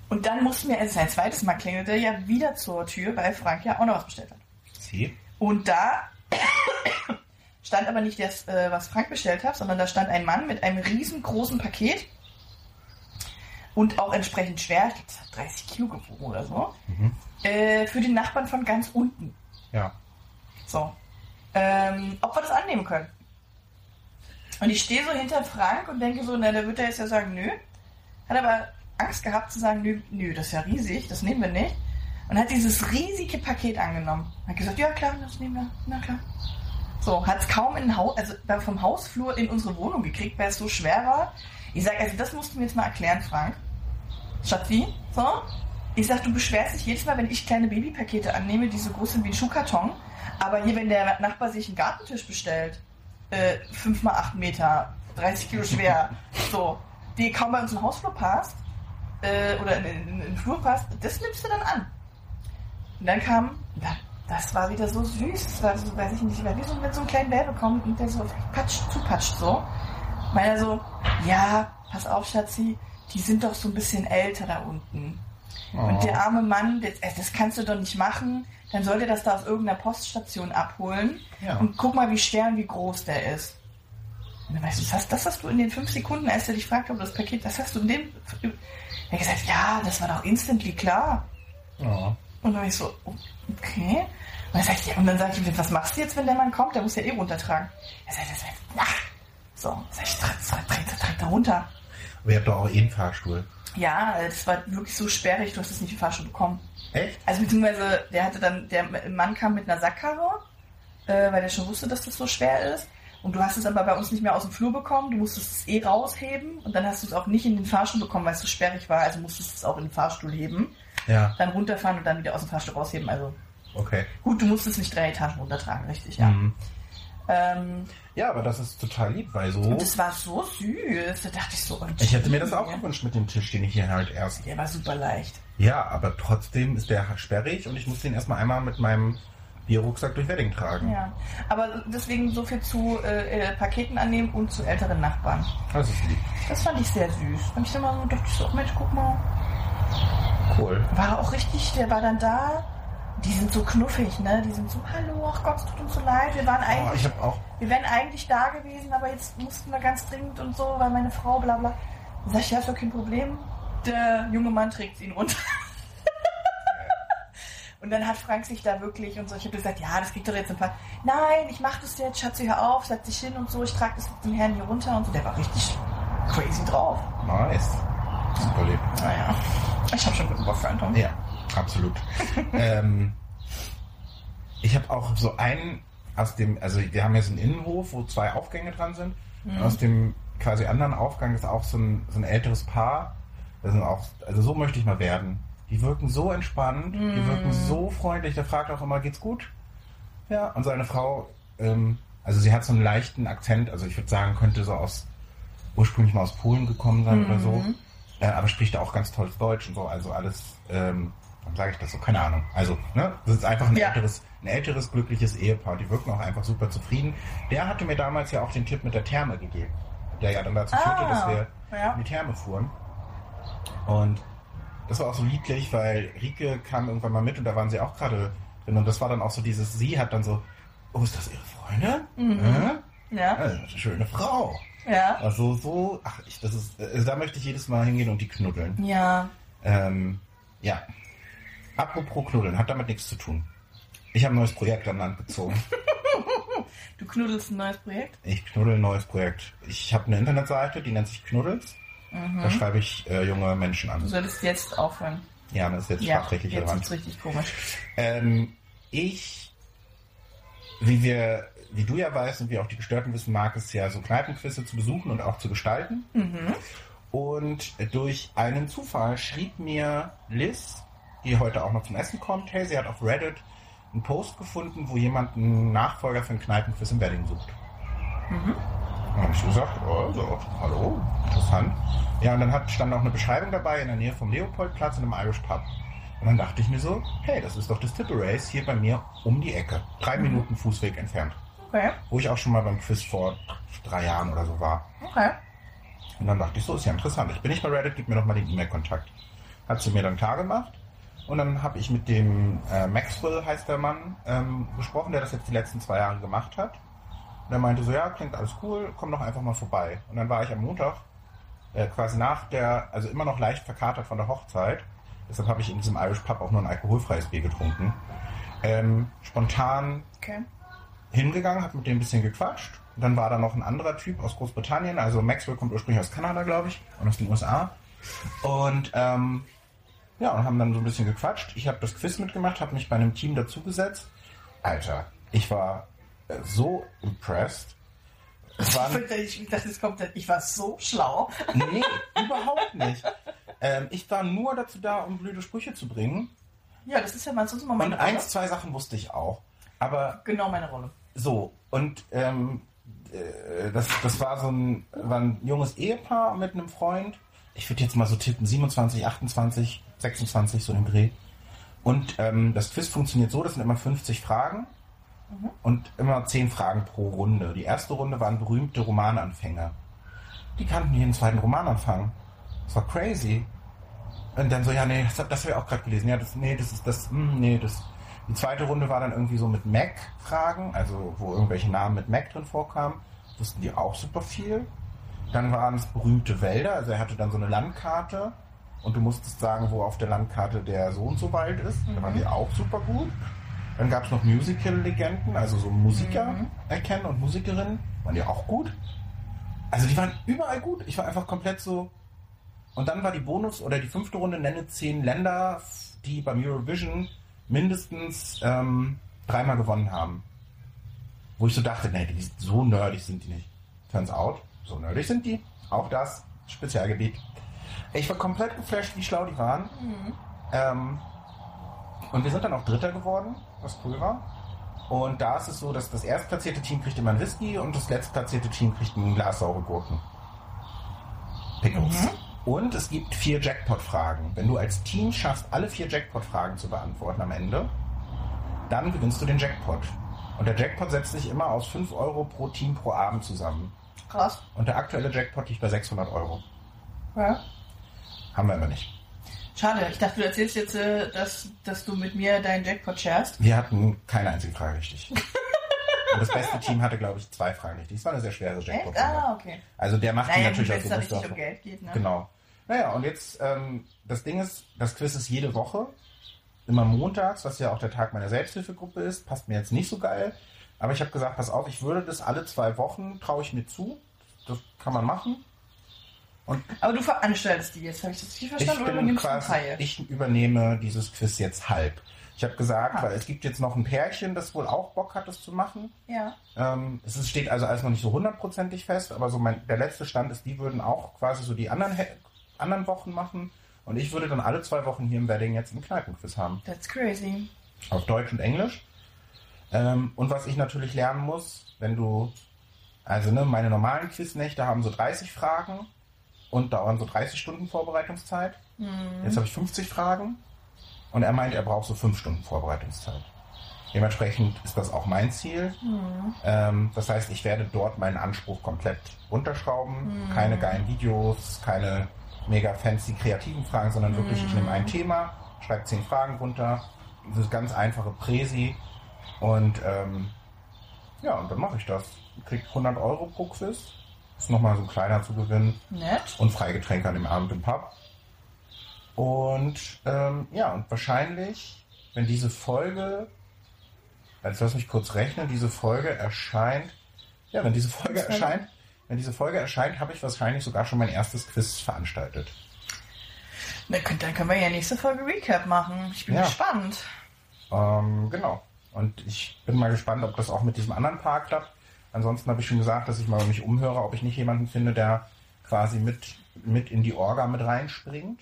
und dann mussten wir, als es ein zweites Mal klingelte, ja wieder zur Tür, weil Frank ja auch noch was bestellt hat. Sie? Und da stand aber nicht das, äh, was Frank bestellt hat, sondern da stand ein Mann mit einem riesengroßen Paket und auch entsprechend schwer, ich glaube, das hat 30 Kilo gewogen oder so, Mhm. äh, für den Nachbarn von ganz unten. Ja. So. Ähm, ob wir das annehmen können. Und ich stehe so hinter Frank und denke so, na, der wird ja jetzt ja sagen, nö. Hat aber Angst gehabt zu sagen, nö, nö, das ist ja riesig, das nehmen wir nicht. Und hat dieses riesige Paket angenommen. Hat gesagt, ja klar, das nehmen wir, na klar. So, hat es kaum in den Haus, also vom Hausflur in unsere Wohnung gekriegt, weil es so schwer war. Ich sag, also das musst du mir jetzt mal erklären, Frank. Schatzi, so. Ich sag, du beschwerst dich jedes Mal, wenn ich kleine Babypakete annehme, die so groß sind wie ein Schuhkarton. Aber hier, wenn der Nachbar sich einen Gartentisch bestellt, äh, 5 mal 8 Meter 30 Kilo schwer. <laughs> so, die kaum bei uns im Hausflur passt, äh, oder in, in, in den Flur passt, das nimmst du dann an. Und dann kam, dann, das war wieder so süß, das war so, weiß ich nicht, wie so, wenn so ein kleiner Bär bekommt und der so patscht, zupatscht so. Meiner so, ja, pass auf, Schatzi, die sind doch so ein bisschen älter da unten. Oh. Und der arme Mann, das, äh, das kannst du doch nicht machen. Dann soll der das da aus irgendeiner Poststation abholen. Ja. Und guck mal, wie schwer und wie groß der ist. Und dann weißt du, das hast, das hast du in den fünf Sekunden, als er dich fragt, ob das Paket, das hast du in dem. Er hat gesagt, ja, das war doch instantly klar. Oh. Und dann war ich so, okay. Und dann, sag ich, und dann sag ich, was machst du jetzt, wenn der Mann kommt? Der muss ja eh runtertragen. Er sagt, das ach. So, sag ich, trag, trag, trag, trag da runter. Aber ihr habt doch auch eh einen Fahrstuhl. Ja, das war wirklich so sperrig, du hast es nicht im Fahrstuhl bekommen. Echt? Also beziehungsweise der hatte dann, der Mann kam mit einer Sackkarre, äh, weil der schon wusste, dass das so schwer ist. Und du hast es aber bei uns nicht mehr aus dem Flur bekommen, du musstest es eh rausheben und dann hast du es auch nicht in den Fahrstuhl bekommen, weil es so sperrig war, also musstest du es auch in den Fahrstuhl heben, Ja. dann runterfahren und dann wieder aus dem Fahrstuhl rausheben. Also Okay. gut, du musstest nicht drei Etagen runtertragen, richtig, ja. Mhm. Ähm, Ja, aber das ist total lieb, weil so. und das war so süß, da dachte ich so, und Ich hätte mir das auch gewünscht mit dem Tisch, den ich hier halt erst. Der war super leicht. Ja, aber trotzdem ist der sperrig und ich muss den erstmal einmal mit meinem Bierrucksack durch Wedding tragen. Ja, aber deswegen so viel zu äh, äh, Paketen annehmen und zu älteren Nachbarn. Das ist lieb. Das fand ich sehr süß. Und ich mal so, dachte ich so, Mensch, guck mal. Cool. War auch richtig, der war dann da. Die sind so knuffig, ne? Die sind so, hallo, ach Gott, es tut uns so leid. Wir waren Oh, ich eigentlich, habe auch. wir wären eigentlich da gewesen, aber jetzt mussten wir ganz dringend und so, weil meine Frau bla bla. Dann sag ich, ja, ist doch kein Problem. Der junge Mann trägt ihn runter. Und dann hat Frank sich da wirklich und so, ich habe gesagt, ja, das geht doch jetzt ein paar. Nein, ich mach das jetzt, Schatzi, hör auf, setz dich hin und so, ich trage das mit dem Herrn hier runter und so. Der war richtig crazy drauf. Nice. Super lieb. Naja, ich habe schon guten Bock für Tom. Ja, absolut. <laughs> ähm, ich habe auch so einen aus dem, also wir haben jetzt einen Innenhof, wo zwei Aufgänge dran sind. Und aus dem quasi anderen Aufgang ist auch so ein, so ein älteres Paar. Das sind auch, also so möchte ich mal werden. Die wirken so entspannt, die wirken so freundlich. Der fragt auch immer, geht's gut? Ja, und seine Frau, ähm, also sie hat so einen leichten Akzent, also ich würde sagen, könnte so aus, ursprünglich mal aus Polen gekommen sein oder so. Äh, aber spricht auch ganz tolles Deutsch und so, also alles, ähm, warum sage ich das so? Keine Ahnung. Also, ne, das ist einfach ein Ja. älteres, ein älteres, glückliches Ehepaar. Die wirken auch einfach super zufrieden. Der hatte mir damals ja auch den Tipp mit der Therme gegeben. Der ja dann dazu führte, Ah, dass wir ja. in die Therme fuhren. Und das war auch so niedlich, weil Rike kam irgendwann mal mit und da waren sie auch gerade drin. Und das war dann auch so dieses, sie hat dann so, oh, ist das ihre Freundin? Äh? Ja, eine schöne Frau. ja. Also so, ach, ich, das ist, also da möchte ich jedes Mal hingehen und die knuddeln. Ja, Ähm, ja. Apropos knuddeln, hat damit nichts zu tun. Ich habe ein neues Projekt an Land gezogen. <laughs> du knuddelst ein neues Projekt? Ich knuddel ein neues Projekt. Ich habe eine Internetseite, die nennt sich Knuddels. Da schreibe ich äh, junge Menschen Du an. solltest jetzt aufhören. Ja, das ist jetzt Ja, strafrechtlich jetzt relevant. ist richtig komisch. Ähm, ich, wie wir, wie du ja weißt und wie auch die Gestörten wissen, mag es ja so Kneipenquizze zu besuchen und auch zu gestalten. Und durch einen Zufall schrieb mir Liz, die heute auch noch zum Essen kommt, hey, sie hat auf Reddit einen Post gefunden, wo jemand einen Nachfolger für einen Kneipenquiz im Wedding sucht. Dann habe ich gesagt, oh, so, hallo, interessant. Ja, und dann hat, stand auch eine Beschreibung dabei in der Nähe vom Leopoldplatz in einem Irish Pub. Und dann dachte ich mir so, hey, das ist doch das Tipper Race hier bei mir um die Ecke. Drei Minuten Fußweg entfernt. Okay, Wo ich auch schon mal beim Quiz vor drei Jahren oder so war. okay. Und dann dachte ich, so ist ja interessant. Ich bin nicht bei Reddit, gib mir doch mal den E-Mail-Kontakt. Hat sie mir dann klar gemacht. Und dann habe ich mit dem äh, Maxwell, heißt der Mann, ähm, gesprochen, der das jetzt die letzten zwei Jahre gemacht hat. Und er meinte so, ja, klingt alles cool, komm doch einfach mal vorbei. Und dann war ich am Montag, äh, quasi nach der, also immer noch leicht verkatert von der Hochzeit. Deshalb habe ich in diesem Irish Pub auch nur ein alkoholfreies Bier getrunken. Ähm, spontan Okay. hingegangen, habe mit dem ein bisschen gequatscht. Und dann war da noch ein anderer Typ aus Großbritannien. Also Maxwell kommt ursprünglich aus Kanada, glaube ich, und aus den USA. Und ähm, ja, und haben dann so ein bisschen gequatscht. Ich habe das Quiz mitgemacht, habe mich bei einem Team dazugesetzt. Alter, ich war so impressed. Es waren, Ich dachte, es kommt, ich war so schlau. nee, überhaupt nicht. Ähm, ich war nur dazu da, um blöde Sprüche zu bringen. Ja, das ist ja mal sonst Und meine Rolle. eins, zwei Sachen wusste ich auch. Aber Genau meine Rolle. So, und ähm, äh, das, das war so ein, war ein junges Ehepaar mit einem Freund. Ich würde jetzt mal so tippen, 27, 28, 26, so im Dreh. Und ähm, das Quiz funktioniert so, das sind immer 50 Fragen und immer 10 Fragen pro Runde. Die erste Runde waren berühmte Romananfänger. Die kannten jeden zweiten Romananfang. Das war crazy. Und dann so, ja, nee, das, das habe ich auch gerade gelesen. Ja, das, nee, das ist das, hm, nee, das. Die zweite Runde war dann irgendwie so mit Mac-Fragen, also wo irgendwelche Namen mit Mac drin vorkamen. Wussten die auch super viel. Dann waren es berühmte Wälder, also er hatte dann so eine Landkarte und du musstest sagen, wo auf der Landkarte der so und so Wald ist. Da waren die auch super gut. Dann gab es noch Musical-Legenden, also so Musiker erkennen und Musikerinnen. Waren die auch gut. Also die waren überall gut. Ich war einfach komplett so. Und dann war die Bonus oder die fünfte Runde, nenne zehn Länder, die beim Eurovision mindestens ähm, dreimal gewonnen haben. Wo ich so dachte, nee, die, so nerdig sind die nicht. Turns out, so nerdig sind die. Auch das Spezialgebiet. Ich war komplett geflasht, wie schlau die waren. Ähm, und wir sind dann auch Dritter geworden, was cool war. Und da ist es so, dass das erstplatzierte Team kriegt immer ein Whisky und das letztplatzierte Team kriegt ein Glas saure Gurken. Pickles. Und es gibt vier Jackpot-Fragen. Wenn du als Team schaffst, alle vier Jackpot-Fragen zu beantworten am Ende, dann gewinnst du den Jackpot. Und der Jackpot setzt sich immer aus 5 Euro pro Team pro Abend zusammen. Krass. Und der aktuelle Jackpot liegt bei 600 Euro. Ja. Haben wir aber nicht. Schade, ich dachte, du erzählst jetzt, äh, dass, dass du mit mir deinen Jackpot sharest. Wir hatten keine einzige Frage richtig. Und das beste Team hatte, glaube ich, zwei Fragen richtig. Das war eine sehr schwere jackpot? Ah, okay. Also der macht Naja, natürlich gut, auch so es richtig um Geld geht, ne? Genau. Naja, und jetzt, ähm, das Ding ist, das Quiz ist jede Woche. Immer montags, was ja auch der Tag meiner Selbsthilfegruppe ist. Passt mir jetzt nicht so geil. Aber ich habe gesagt, pass auf, ich würde das alle zwei Wochen, traue ich mir zu. Das kann man machen. Aber du veranstaltest die jetzt, habe ich das richtig Ich, verstanden? oder bin quasi, ich übernehme dieses Quiz jetzt halb. Ich habe gesagt, Ah. weil es gibt jetzt noch ein Pärchen, das wohl auch Bock hat, das zu machen. Ja. Ähm, es ist, steht also alles noch nicht so hundertprozentig fest, aber so mein, der letzte Stand ist, die würden auch quasi so die anderen, anderen Wochen machen. Und ich würde dann alle zwei Wochen hier im Wedding jetzt einen Kneipenquiz haben. That's crazy. Auf Deutsch und Englisch. Ähm, und was ich natürlich lernen muss, wenn du, also ne, meine normalen Quiznächte haben so 30 Fragen und dauern so 30 Stunden Vorbereitungszeit. Jetzt habe ich 50 Fragen und er meint, er braucht so 5 Stunden Vorbereitungszeit. Dementsprechend ist das auch mein Ziel. Ähm, das heißt, ich werde dort meinen Anspruch komplett runterschrauben. Keine geilen Videos, keine mega fancy kreativen Fragen, sondern wirklich, ich nehme ein Thema, schreibe 10 Fragen runter, das ist ganz einfache Präsi und ähm, ja, und dann mache ich das. Kriegt 100 Euro pro Quiz. Ist nochmal so ein kleiner zu gewinnen Nett. und Freigetränke an dem Abend im Pub. Und ähm, ja, und wahrscheinlich, wenn diese Folge, also lass mich kurz rechnen, diese Folge erscheint, ja, wenn diese Folge Folge? erscheint, wenn diese Folge erscheint, habe ich wahrscheinlich sogar schon mein erstes Quiz veranstaltet. Na, dann können wir ja nächste Folge Recap machen. Ich bin Ja. gespannt. Ähm, genau. Und ich bin mal gespannt, ob das auch mit diesem anderen Paar klappt. Ansonsten habe ich schon gesagt, dass ich mal mich umhöre, ob ich nicht jemanden finde, der quasi mit, mit in die Orga mit reinspringt.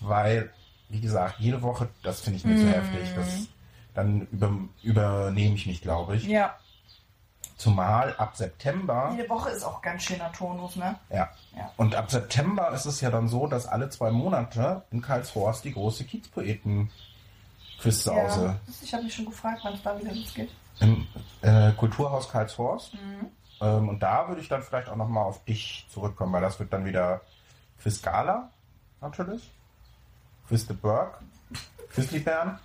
Weil, wie gesagt, jede Woche, das finde ich mir zu heftig. Das, dann über, übernehme ich mich, glaube ich. Ja. Zumal ab September. Jede Woche ist auch ganz schöner Tonus, ne? Ja. Ja. Und ab September ist es ja dann so, dass alle zwei Monate in Karlshorst die große Kiezpoeten Quizsause Ja. Ich habe mich schon gefragt, wann es da wieder losgeht. im äh, Kulturhaus Karlshorst. Ähm, und da würde ich dann vielleicht auch nochmal auf dich zurückkommen, weil das wird dann wieder Quiz Gala, natürlich. Quiz de Burg, Quizli Bern.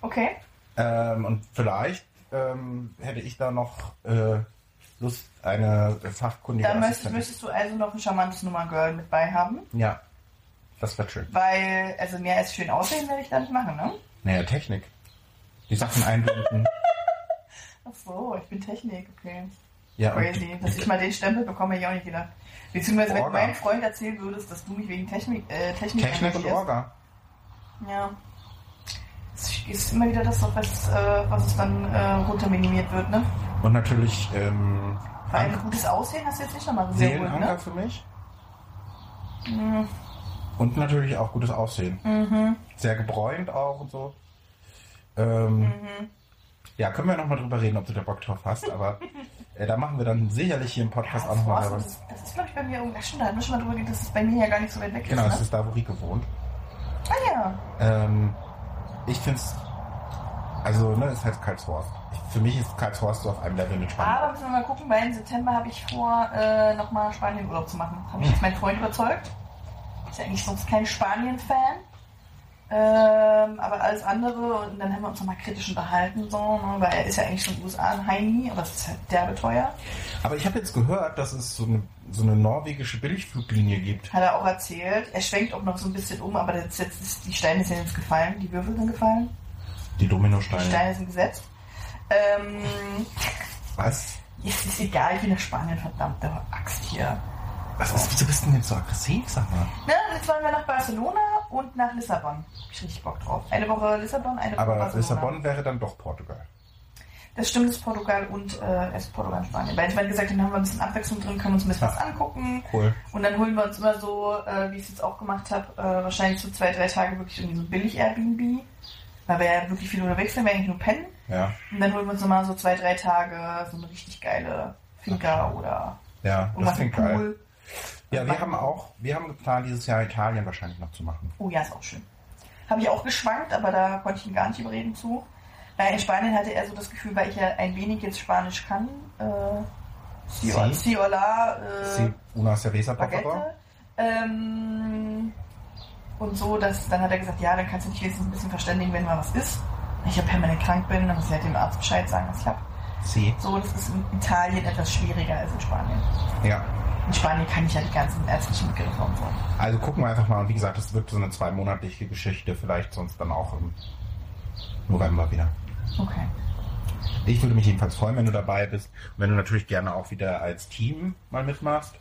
Okay. Ähm, und vielleicht ähm, hätte ich da noch äh, Lust, eine fachkundige Dann möchtest, möchtest du also noch ein charmantes Nummer-Girl mit bei haben. Ja, das wird schön. Weil, also mehr als schön aussehen werde ich da nicht machen, ne? Naja, Technik. Die Sachen einblenden. <laughs> Ach so, ich bin Technik, okay. ja, Crazy. Dass ich mal den Stempel bekomme, hätte ich auch nicht gedacht. Beziehungsweise, wenn du Orga. meinem Freund erzählen würdest, dass du mich wegen Technik, äh, Technik, Technik und. Orga. Ja. Es ist immer wieder das, was, äh, was es dann äh, runterminimiert wird, ne? Und natürlich ähm, Vor allem Anker- gutes Aussehen hast du jetzt nicht nochmal sehr gut, Seelenanker ne? für mich. Mhm. Und natürlich auch gutes Aussehen. Mhm. Sehr gebräunt auch und so. Ähm, Mhm. Ja, können wir nochmal drüber reden, ob du da Bock drauf hast, <laughs> aber äh, da machen wir dann sicherlich hier im Podcast auch nochmal das, ist, das ist, glaube ich, bei mir irgendwas. Stimmt, da hatten wir schon mal drüber geredet, dass es bei mir ja gar nicht so weit weg Genau, ist. das Ne? ist da, wo Rike wohnt. Ah ja. Ähm, ich finde es, also, ne, ist halt Karlshorst. Ich, für mich ist Karlshorst so auf einem Level mit Spanien. Aber müssen wir mal gucken, weil im September habe ich vor, äh, nochmal Spanien-Urlaub zu machen. Habe ich jetzt <laughs> meinen Freund überzeugt. Ist ja eigentlich sonst kein Spanien-Fan. Ähm, aber alles andere, und dann haben wir uns nochmal kritisch unterhalten, so, ne, weil er ist ja eigentlich schon USA ein Heini, aber es ist halt derbe teuer. Aber ich habe jetzt gehört, dass es so eine, so eine norwegische Billigfluglinie gibt. Hat er auch erzählt. Er schwenkt auch noch so ein bisschen um, aber jetzt, jetzt ist, die Steine sind jetzt gefallen, die Würfel sind gefallen, Die die Dominosteine. Steine sind gesetzt. Ähm, Was? es ist egal, ich bin nach Spanien, verdammte Axt hier. Was ist, wieso bist du denn jetzt so aggressiv, sag mal? Na, jetzt wollen wir nach Barcelona und nach Lissabon. Hab ich richtig Bock drauf. Eine Woche Lissabon, eine Woche Aber Barcelona. Lissabon wäre dann doch Portugal. Das stimmt, ist Portugal und äh, es ist Portugal und Spanien. Weil ich meine gesagt, dann haben wir ein bisschen Abwechslung drin, können uns ein bisschen was angucken. Cool. Und dann holen wir uns immer so, äh, wie ich es jetzt auch gemacht habe, äh, wahrscheinlich so zwei, drei Tage wirklich irgendwie so billig Airbnb. Weil wir ja wirklich viel unterwegs sind, wir eigentlich nur pennen. Ja, Und dann holen wir uns nochmal so zwei, drei Tage so eine richtig geile Finca oder ja, das irgendwas klingt mit geil. Ja, wir haben auch, wir haben geplant, dieses Jahr Italien wahrscheinlich noch zu machen. Oh ja, ist auch schön. Habe ich auch geschwankt, aber da konnte ich ihn gar nicht überreden zu. Weil in Spanien hatte er so das Gefühl, weil ich ja ein wenig jetzt Spanisch kann. Äh, si, Si. si hola, äh, Sí, una cerveza, por favor. Ähm, und so, dass, dann hat er gesagt, ja, dann kannst du dich wenigstens ein bisschen verständigen, wenn mal was ist. Wenn ich ja permanent krank bin, dann muss ich halt dem Arzt Bescheid sagen, was ich habe. Sí. So, das ist in Italien etwas schwieriger als in Spanien. Ja. In Spanien kann ich ja die ganzen ärztlichen Begriffe und so. Also gucken wir einfach mal. Und wie gesagt, es wird so eine zweimonatliche Geschichte, vielleicht sonst dann auch im November wieder. Okay. Ich würde mich jedenfalls freuen, wenn du dabei bist. Und wenn du natürlich gerne auch wieder als Team mal mitmachst.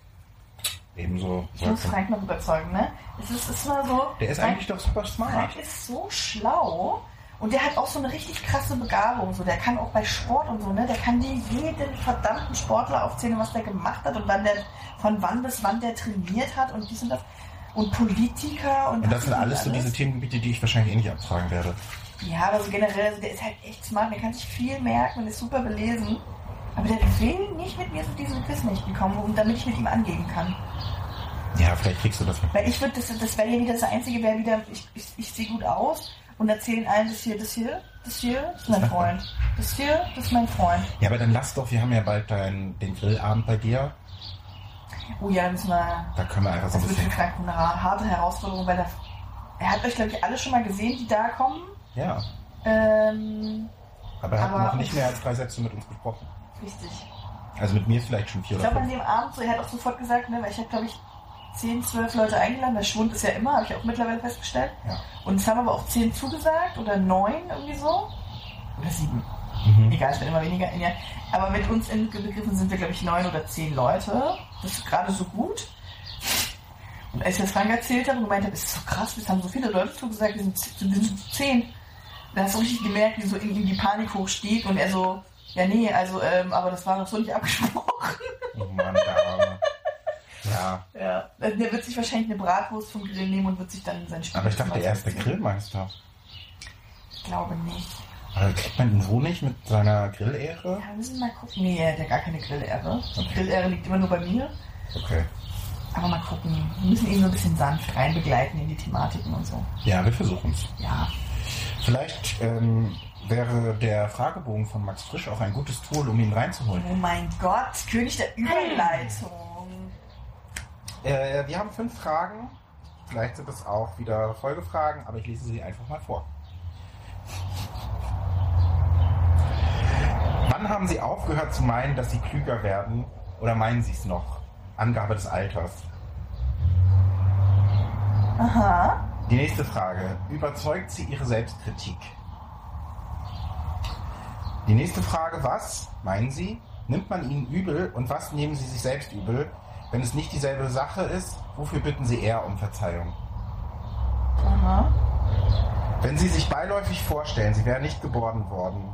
Ebenso. Ich muss Frank noch überzeugen, ne? Es ist, ist mal so. Der ist Frank, eigentlich doch super smart. Frank ist so schlau und der hat auch so eine richtig krasse Begabung. So, der kann auch bei Sport und so, ne? Der kann dir jeden verdammten Sportler aufzählen, was der gemacht hat und wann der von wann bis wann der trainiert hat und dies und das. Und Politiker und. Und das sind nicht alles so diese Themengebiete, die ich wahrscheinlich eh nicht abfragen werde. Ja, aber so generell, also der ist halt echt smart, der kann sich viel merken und ist super belesen. Aber der will nicht mit mir zu diesen Quizmächten kommen, um, damit ich mit ihm angeben kann. Ja, vielleicht kriegst du das. Weil ich würde, das, das wäre ja wieder das Einzige, wäre wieder, ich, ich, ich sehe gut aus und erzählen allen, das hier, das hier, das hier, das ist mein Freund. Das hier, das ist mein Freund. Ja, aber dann lass doch, wir haben ja bald dein, den Grillabend bei dir. Oh ja, müssen wir, Da können wir einfach so ein das wird bisschen. Frank eine harte Herausforderung, weil er, er hat euch, glaube ich, alle schon mal gesehen, die da kommen. Ja. Ähm, Aber er hat Aber- noch nicht mehr als drei Sätze mit uns gesprochen. richtig. Also mit mir vielleicht schon vier Ich oder glaube, an dem Abend, so, er hat auch sofort gesagt, ne, weil ich habe, glaube ich, 10, 12 Leute eingeladen, weil Schwund ist ja immer, habe ich auch mittlerweile festgestellt. Ja. Und es haben aber auch 10 zugesagt oder 9 irgendwie so. Oder 7. Mhm. Egal, es wird immer weniger. Aber mit uns inbegriffen sind wir, glaube ich, 9 oder 10 Leute. Das ist gerade so gut. Und als ich das Frank erzählt habe und gemeint habe, es ist so krass, es haben so viele Leute zugesagt, wir sind, z- wir sind 10. Da hast du richtig gemerkt, wie so in ihm die Panik hochstieg und er so, ja nee, also, ähm, aber das war doch so nicht <laughs> abgesprochen. Oh Mann, der Arme. Ja, Ja. Also Der wird sich wahrscheinlich eine Bratwurst vom Grill nehmen und wird sich dann sein Spiel. aber ich dachte, er ist der Grillmeister. Ich glaube nicht. Aber kriegt man ihn so nicht mit seiner Grillehre? Ja, wir müssen mal gucken. Nee, der hat gar keine Grillehre. Die Okay. Grillehre liegt immer nur bei mir. Okay. Aber mal gucken. Wir müssen ihn so ein bisschen sanft reinbegleiten in die Thematiken und so. Ja, wir versuchen es. Ja. Vielleicht ähm, wäre der Fragebogen von Max Frisch auch ein gutes Tool, um ihn reinzuholen. Oh mein Gott, König der Überleitung. Äh, wir haben fünf Fragen. Vielleicht sind es auch wieder Folgefragen, aber ich lese sie einfach mal vor. Wann haben Sie aufgehört zu meinen, dass Sie klüger werden? Oder meinen Sie es noch? Angabe des Alters. Aha. Die nächste Frage. Überzeugt Sie Ihre Selbstkritik? Die nächste Frage. Was, meinen Sie, nimmt man Ihnen übel und was nehmen Sie sich selbst übel? Wenn es nicht dieselbe Sache ist, wofür bitten Sie eher um Verzeihung? Aha. Wenn Sie sich beiläufig vorstellen, Sie wären nicht geboren worden,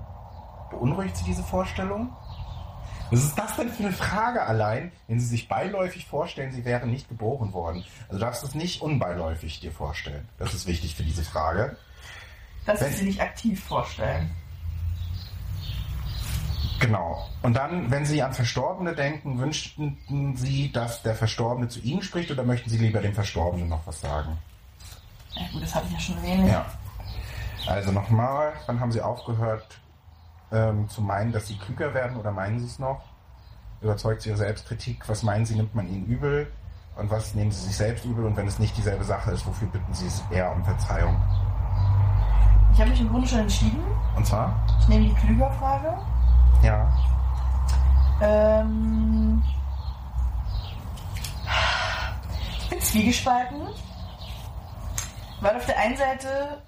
beunruhigt Sie diese Vorstellung? Was ist das denn für eine Frage allein, wenn Sie sich beiläufig vorstellen, Sie wären nicht geboren worden? Also du darfst es nicht unbeiläufig dir vorstellen. Das ist wichtig für diese Frage. Das Wenn- sie nicht aktiv vorstellen. Genau. Und dann, wenn Sie an Verstorbene denken, wünschten Sie, dass der Verstorbene zu Ihnen spricht oder möchten Sie lieber dem Verstorbenen noch was sagen? Ja gut, das hatte ich ja schon erwähnt. Ja. Also nochmal, wann haben Sie aufgehört ähm, zu meinen, dass Sie klüger werden oder meinen Sie es noch? Überzeugt Sie Ihre Selbstkritik? Was meinen Sie, nimmt man Ihnen übel? Und was nehmen Sie sich selbst übel? Und wenn es nicht dieselbe Sache ist, wofür bitten Sie es eher um Verzeihung? Ich habe mich im Grunde schon entschieden. Und zwar? Ich nehme die Klüger-Frage. Ja. Ähm, ich bin zwiegespalten, weil auf der einen Seite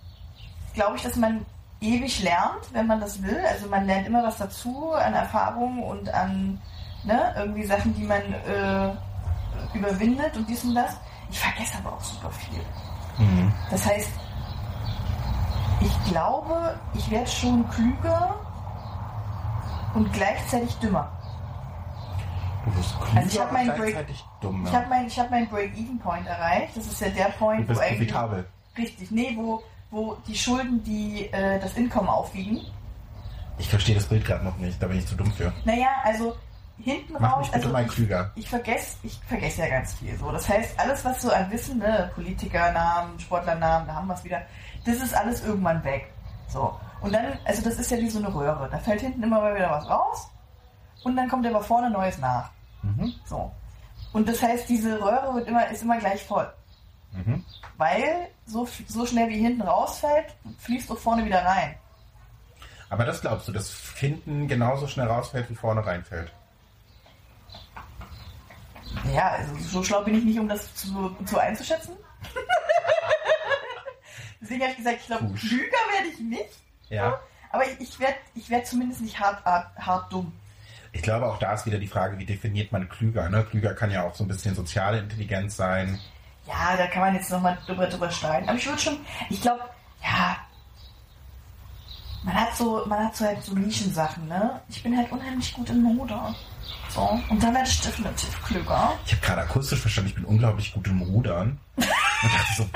glaube ich, dass man ewig lernt, wenn man das will. Also man lernt immer was dazu an Erfahrungen und an ne, irgendwie Sachen, die man äh, überwindet und dies und das. Ich vergesse aber auch super viel. Mhm. Das heißt, ich glaube, ich werde schon klüger und gleichzeitig dümmer. Du bist klüger Also ich hab und meinen Break- dumm. Ich habe meinen ich hab meinen Break-Even-Point erreicht. Das ist ja der Point, wo eigentlich profitabel. richtig, nee, wo, wo die Schulden, die äh, das Income aufwiegen. Ich verstehe das Bild gerade noch nicht, da bin ich zu dumm für. Naja, also hinten Mach raus, also ich, klüger. ich vergesse ich vergesse ja ganz viel. So, das heißt, alles was so an Wissen, ne, Politikernamen, Sportlernamen, da haben wir es wieder. Das ist alles irgendwann weg. So und dann, also das ist ja wie so eine Röhre. Da fällt hinten immer mal wieder was raus und dann kommt aber vorne Neues nach. Mhm. So und das heißt, diese Röhre wird immer ist immer gleich voll. Mhm. Weil so, so schnell wie hinten rausfällt, fließt doch vorne wieder rein. Aber das glaubst du, dass hinten genauso schnell rausfällt, wie vorne reinfällt? Ja, also so schlau bin ich nicht, um das zu, zu einzuschätzen. <laughs> Deswegen habe ich gesagt, ich glaube, klüger werde ich nicht. Ja. Aber ich, ich werde ich werd zumindest nicht hart, hart, hart dumm. Ich glaube, auch da ist wieder die Frage, wie definiert man klüger? Ne? Klüger kann ja auch so ein bisschen soziale Intelligenz sein. Ja, da kann man jetzt nochmal drüber, drüber streiten. Aber ich würde schon, ich glaube, ja, man hat so, man hat so halt so Nischensachen, ne? Ich bin halt unheimlich gut in Mode. So, und da werde ich definitiv klüger. Ich habe gerade akustisch verstanden, ich bin unglaublich gut im Rudern. <laughs> Und dachte so,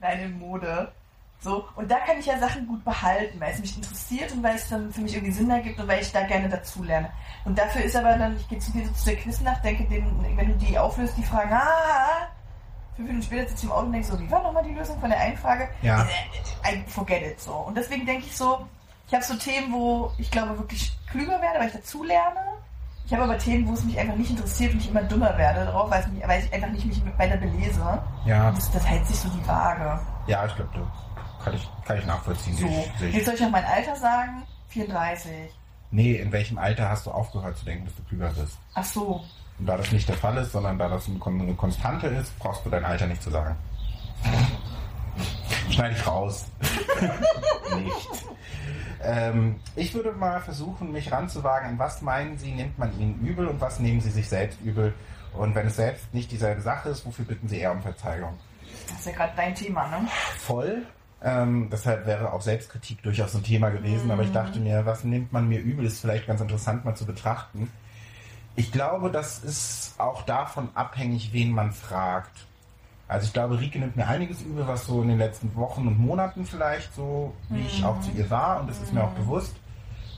Nein, in Mode. So, und da kann ich ja Sachen gut behalten, weil es mich interessiert und weil es dann für mich irgendwie Sinn ergibt und weil ich da gerne dazulerne. Und dafür ist aber dann, ich gehe zu dir so zu der Quiznacht, denke, den, wenn du die auflöst, die Fragen, ah, fünf Minuten später sitze ich im Auto und denke so, wie war nochmal die Lösung von der einen Frage? Ja. I forget it so. Und deswegen denke ich so, ich habe so Themen, wo ich glaube wirklich klüger werde, weil ich dazulerne. Ich habe aber Themen, wo es mich einfach nicht interessiert und ich immer dümmer werde darauf, weil, mich, weil ich einfach nicht mich weiter belese. ja, Das, das hält sich so die Waage. ja, ich glaube, kann ich, kann ich nachvollziehen. So, ich, jetzt soll ich noch mein Alter sagen? 34. Nee, in welchem Alter hast du aufgehört zu denken, dass du klüger bist? Ach so. Und da das nicht der Fall ist, sondern da das eine Konstante ist, brauchst du dein Alter nicht zu sagen. Schneide ich raus. <laughs> nicht. Ähm, ich würde mal versuchen, mich ranzuwagen, an was meinen Sie, nimmt man Ihnen übel und was nehmen Sie sich selbst übel? Und wenn es selbst nicht dieselbe Sache ist, wofür bitten Sie eher um Verzeihung? Das ist ja gerade dein Thema, ne? Voll. Ähm, deshalb wäre auch Selbstkritik durchaus ein Thema gewesen, aber ich dachte mir, was nimmt man mir übel, ist vielleicht ganz interessant mal zu betrachten. Ich glaube, das ist auch davon abhängig, wen man fragt. Also ich glaube, Rike nimmt mir einiges übel, was so in den letzten Wochen und Monaten vielleicht so, wie ich auch zu ihr war, und das ist mir auch bewusst.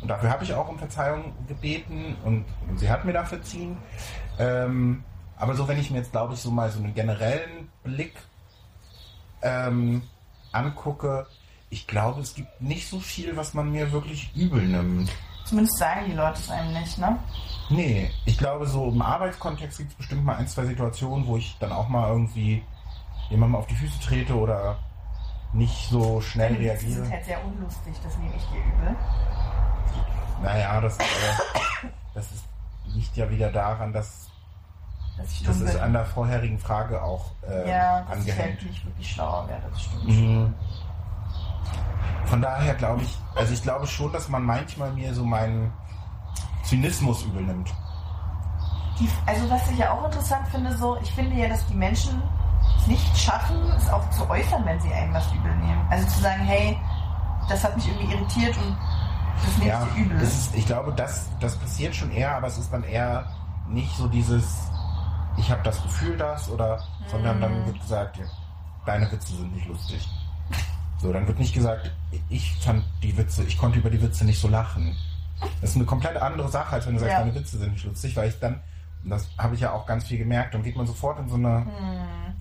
Und dafür habe ich auch um Verzeihung gebeten und, und sie hat mir dafür ziehen. Ähm, aber so, wenn ich mir jetzt, glaube ich, so mal so einen generellen Blick ähm, angucke, ich glaube, es gibt nicht so viel, was man mir wirklich übel nimmt. Zumindest sagen die Leute es einem nicht, ne? Nee, ich glaube, so im Arbeitskontext gibt es bestimmt mal ein, zwei Situationen, wo ich dann auch mal irgendwie jemandem auf die Füße trete oder nicht so schnell Die Witze sind reagiere. halt sehr unlustig, das nehme ich dir übel. Naja, das, äh, das ist, liegt ja wieder daran, dass Dass ich das ist bin. an der vorherigen Frage auch äh, ja, dass ich angehängt. halt nicht wirklich schlauer werde, das stimmt. Mhm. Von daher glaube ich, also ich glaube schon, dass man manchmal mir so meinen Zynismus übel nimmt. Die, also was ich ja auch interessant finde, so, ich finde ja, dass die Menschen es nicht schaffen, es auch zu äußern, wenn sie einem was übel nehmen. Also zu sagen, hey, das hat mich irgendwie irritiert und das nehme Ja, ich übel. ist, ich glaube, das, das passiert schon eher, aber es ist dann eher nicht so dieses, ich habe das Gefühl, das, oder, sondern dann wird gesagt, ja, deine Witze sind nicht lustig. So, dann wird nicht gesagt, ich fand die Witze, ich konnte über die Witze nicht so lachen, Das ist eine komplett andere Sache, als wenn du sagst, Ja. meine Witze sind nicht lustig, weil ich dann, und das habe ich ja auch ganz viel gemerkt, dann geht man sofort in so eine,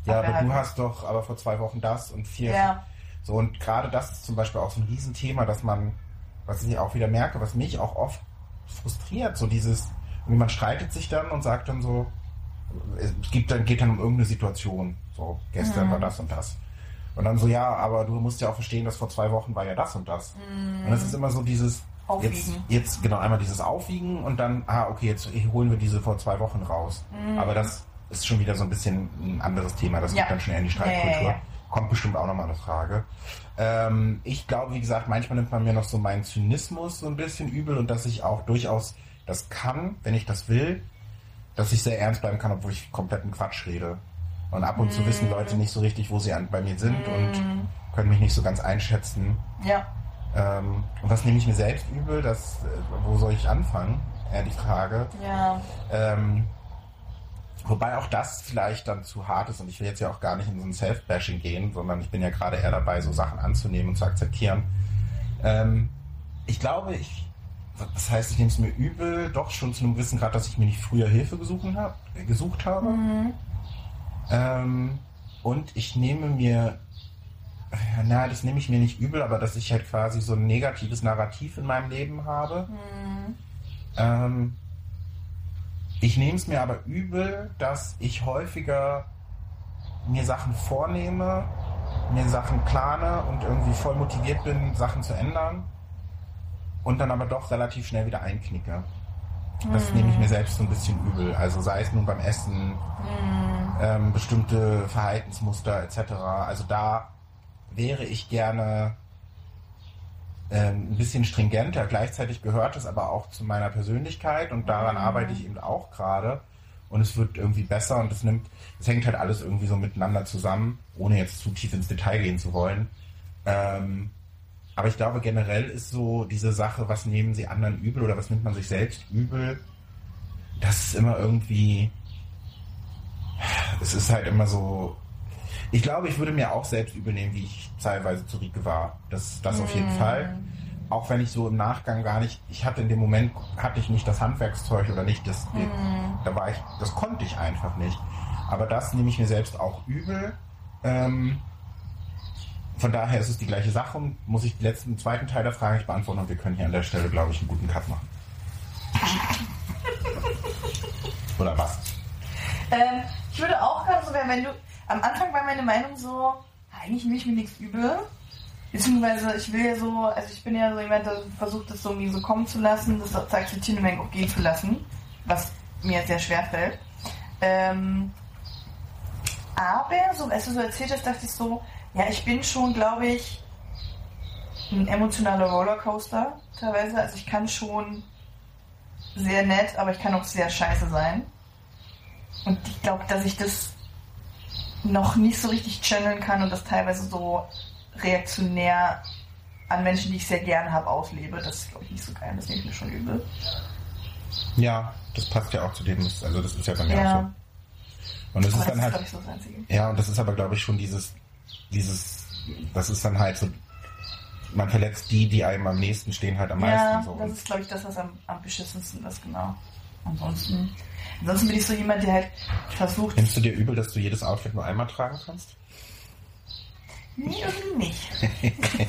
ja, aber du hast doch aber vor zwei Wochen das und vier. Ja. So, und gerade das ist zum Beispiel auch so ein Riesenthema, dass man, was ich auch wieder merke, was mich auch oft frustriert, so dieses, irgendwie man streitet sich dann und sagt dann so, es gibt dann, geht dann um irgendeine Situation. So, gestern war das und das. Und dann so, ja, aber du musst ja auch verstehen, dass vor zwei Wochen war ja das und das. Und es ist immer so dieses, jetzt, Aufwiegen. jetzt, genau, einmal dieses Aufwiegen und dann, ah, okay, jetzt holen wir diese vor zwei Wochen raus. Aber das ist schon wieder so ein bisschen ein anderes Thema. Das Ja. geht dann schnell in die Streitkultur. ja, ja. Kommt bestimmt auch nochmal eine Frage. Ähm, ich glaube, wie gesagt, manchmal nimmt man mir noch so meinen Zynismus so ein bisschen übel und dass ich auch durchaus das kann, wenn ich das will, dass ich sehr ernst bleiben kann, obwohl ich kompletten Quatsch rede. Und ab und zu wissen Leute nicht so richtig, wo sie an, bei mir sind und können mich nicht so ganz einschätzen. Ja. Ähm, und was nehme ich mir selbst übel? Das, äh, wo soll ich anfangen? Eher die Frage. Ja. Ähm, wobei auch das vielleicht dann zu hart ist und ich will jetzt ja auch gar nicht in so ein Self-Bashing gehen, sondern ich bin ja gerade eher dabei, so Sachen anzunehmen und zu akzeptieren. Ähm, ich glaube, ich, das heißt, ich nehme es mir übel, doch schon zu einem gewissen Grad, dass ich mir nicht früher Hilfe gesucht, hab, äh, gesucht habe. Ähm, und ich nehme mir, ja, na, das nehme ich mir nicht übel, aber dass ich halt quasi so ein negatives Narrativ in meinem Leben habe. Ähm, ich nehme es mir aber übel, dass ich häufiger mir Sachen vornehme, mir Sachen plane und irgendwie voll motiviert bin, Sachen zu ändern und dann aber doch relativ schnell wieder einknicke. Das nehme ich mir selbst so ein bisschen übel. Also sei es nun beim Essen, ähm, bestimmte Verhaltensmuster etc. Also da wäre ich gerne ähm, ein bisschen stringenter. Gleichzeitig gehört es aber auch zu meiner Persönlichkeit und daran arbeite ich eben auch gerade. Und es wird irgendwie besser und es nimmt, es hängt halt alles irgendwie so miteinander zusammen, ohne jetzt zu tief ins Detail gehen zu wollen. Ähm, aber ich glaube generell ist so diese Sache, was nehmen sie anderen übel oder was nimmt man sich selbst übel, das ist immer irgendwie, es ist halt immer so, ich glaube, ich würde mir auch selbst übel nehmen, wie ich teilweise zu Rieke war. Das, das auf jeden Fall. Auch wenn ich so im Nachgang gar nicht, ich hatte in dem Moment, hatte ich nicht das Handwerkszeug oder nicht das, da war ich, das konnte ich einfach nicht. Aber das nehme ich mir selbst auch übel. Ähm, von daher ist es die gleiche Sache und muss ich den letzten, zweiten Teil der Frage nicht beantworten und wir können hier an der Stelle, glaube ich, einen guten Cut machen. <laughs> Oder was? Ähm, ich würde auch gerade so werden, wenn du. Am Anfang war meine Meinung so, eigentlich will ich mir nichts übel. Beziehungsweise ich will ja so, also ich bin ja so jemand, der versucht, das so irgendwie so kommen zu lassen, das zu akzeptieren und dann auch gehen zu lassen. Was mir sehr schwer fällt. Ähm, aber, so als du so erzählt hast, dachte ich so, ja, ich bin schon, glaube ich, ein emotionaler Rollercoaster teilweise. Also ich kann schon sehr nett, aber ich kann auch sehr scheiße sein. Und ich glaube, dass ich das noch nicht so richtig channeln kann und das teilweise so reaktionär an Menschen, die ich sehr gerne habe, auslebe. Das ist, glaube ich, nicht so geil. Das nehme ich mir schon übel. Ja, das passt ja auch zu dem, also das ist ja bei mir auch Ja, so. Und das aber ist das dann ist, halt, ich, so das ja, und das ist aber, glaube ich, schon dieses, dieses, das ist dann halt so, man verletzt die, die einem am nächsten stehen, halt am Ja, meisten so. das ist, glaube ich, das, was am, am beschissensten ist, genau. Ansonsten, ansonsten bin ich so jemand, der halt versucht, Nimmst du dir übel, dass du jedes Outfit nur einmal tragen kannst? nie irgendwie nicht. <laughs>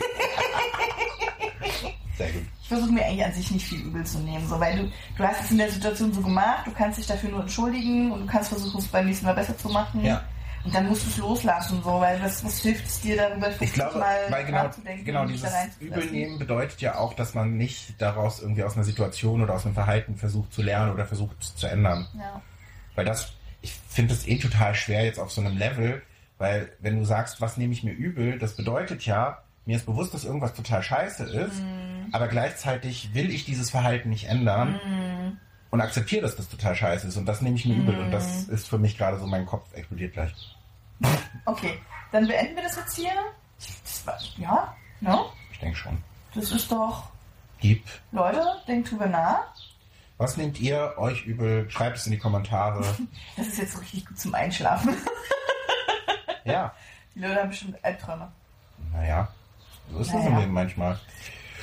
Sehr gut. Ich versuche mir eigentlich an sich nicht viel übel zu nehmen, so, weil du, du hast es in der Situation so gemacht, du kannst dich dafür nur entschuldigen und du kannst versuchen, es beim nächsten Mal besser zu machen. Ja. Und dann musst du es loslassen, so, weil was, was hilft es dir darüber, Ich 50 glaube, Mal weil genau, genau dieses? Übelnehmen bedeutet ja auch, dass man nicht daraus irgendwie aus einer Situation oder aus einem Verhalten versucht zu lernen oder versucht zu ändern. Ja. Weil das, ich finde das eh total schwer jetzt auf so einem Level, weil wenn du sagst, was nehme ich mir übel, das bedeutet ja, mir ist bewusst, dass irgendwas total scheiße ist, Mhm. aber gleichzeitig will ich dieses Verhalten nicht ändern Mhm. Und akzeptiere, dass das total scheiße ist und das nehme ich mir übel und das ist für mich gerade so, mein Kopf explodiert gleich. Okay, dann beenden wir das jetzt hier. Das war, ja, ne? Ich denke schon. Das ist doch, Gib. Leute, denkt drüber nach. Was nehmt ihr euch übel? Schreibt es in die Kommentare. <laughs> Das ist jetzt so richtig gut zum Einschlafen. <laughs> ja. Die Leute haben bestimmt Albträume. Naja, so ist das im Naja. Leben manchmal.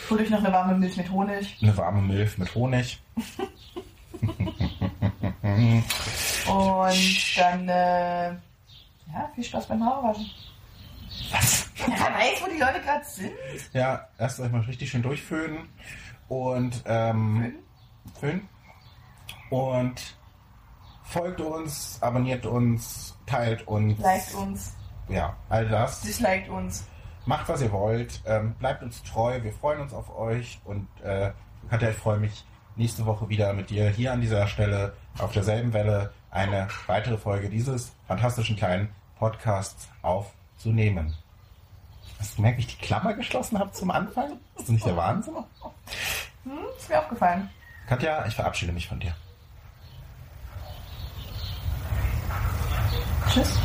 Holt euch noch eine warme Milch mit Honig. Eine warme Milch mit Honig. <laughs> Und dann, äh, ja, viel Spaß beim Haarewaschen. Was? Ja, weiß, wo die Leute gerade sind. Ja, erst euch mal richtig schön durchföhnen und ähm, föhnen. Und folgt uns, abonniert uns, teilt uns. Liked uns, Ja, all das. disliked uns. Macht, was ihr wollt. Ähm, bleibt uns treu. Wir freuen uns auf euch. Und äh, Katja, ich freue mich nächste Woche wieder mit dir hier an dieser Stelle auf derselben Welle eine weitere Folge dieses fantastischen kleinen Podcasts aufzunehmen. Hast du gemerkt, wie ich die Klammer geschlossen habe zum Anfang? Ist das nicht der Wahnsinn? Hm, ist mir aufgefallen. Katja, ich verabschiede mich von dir. Tschüss.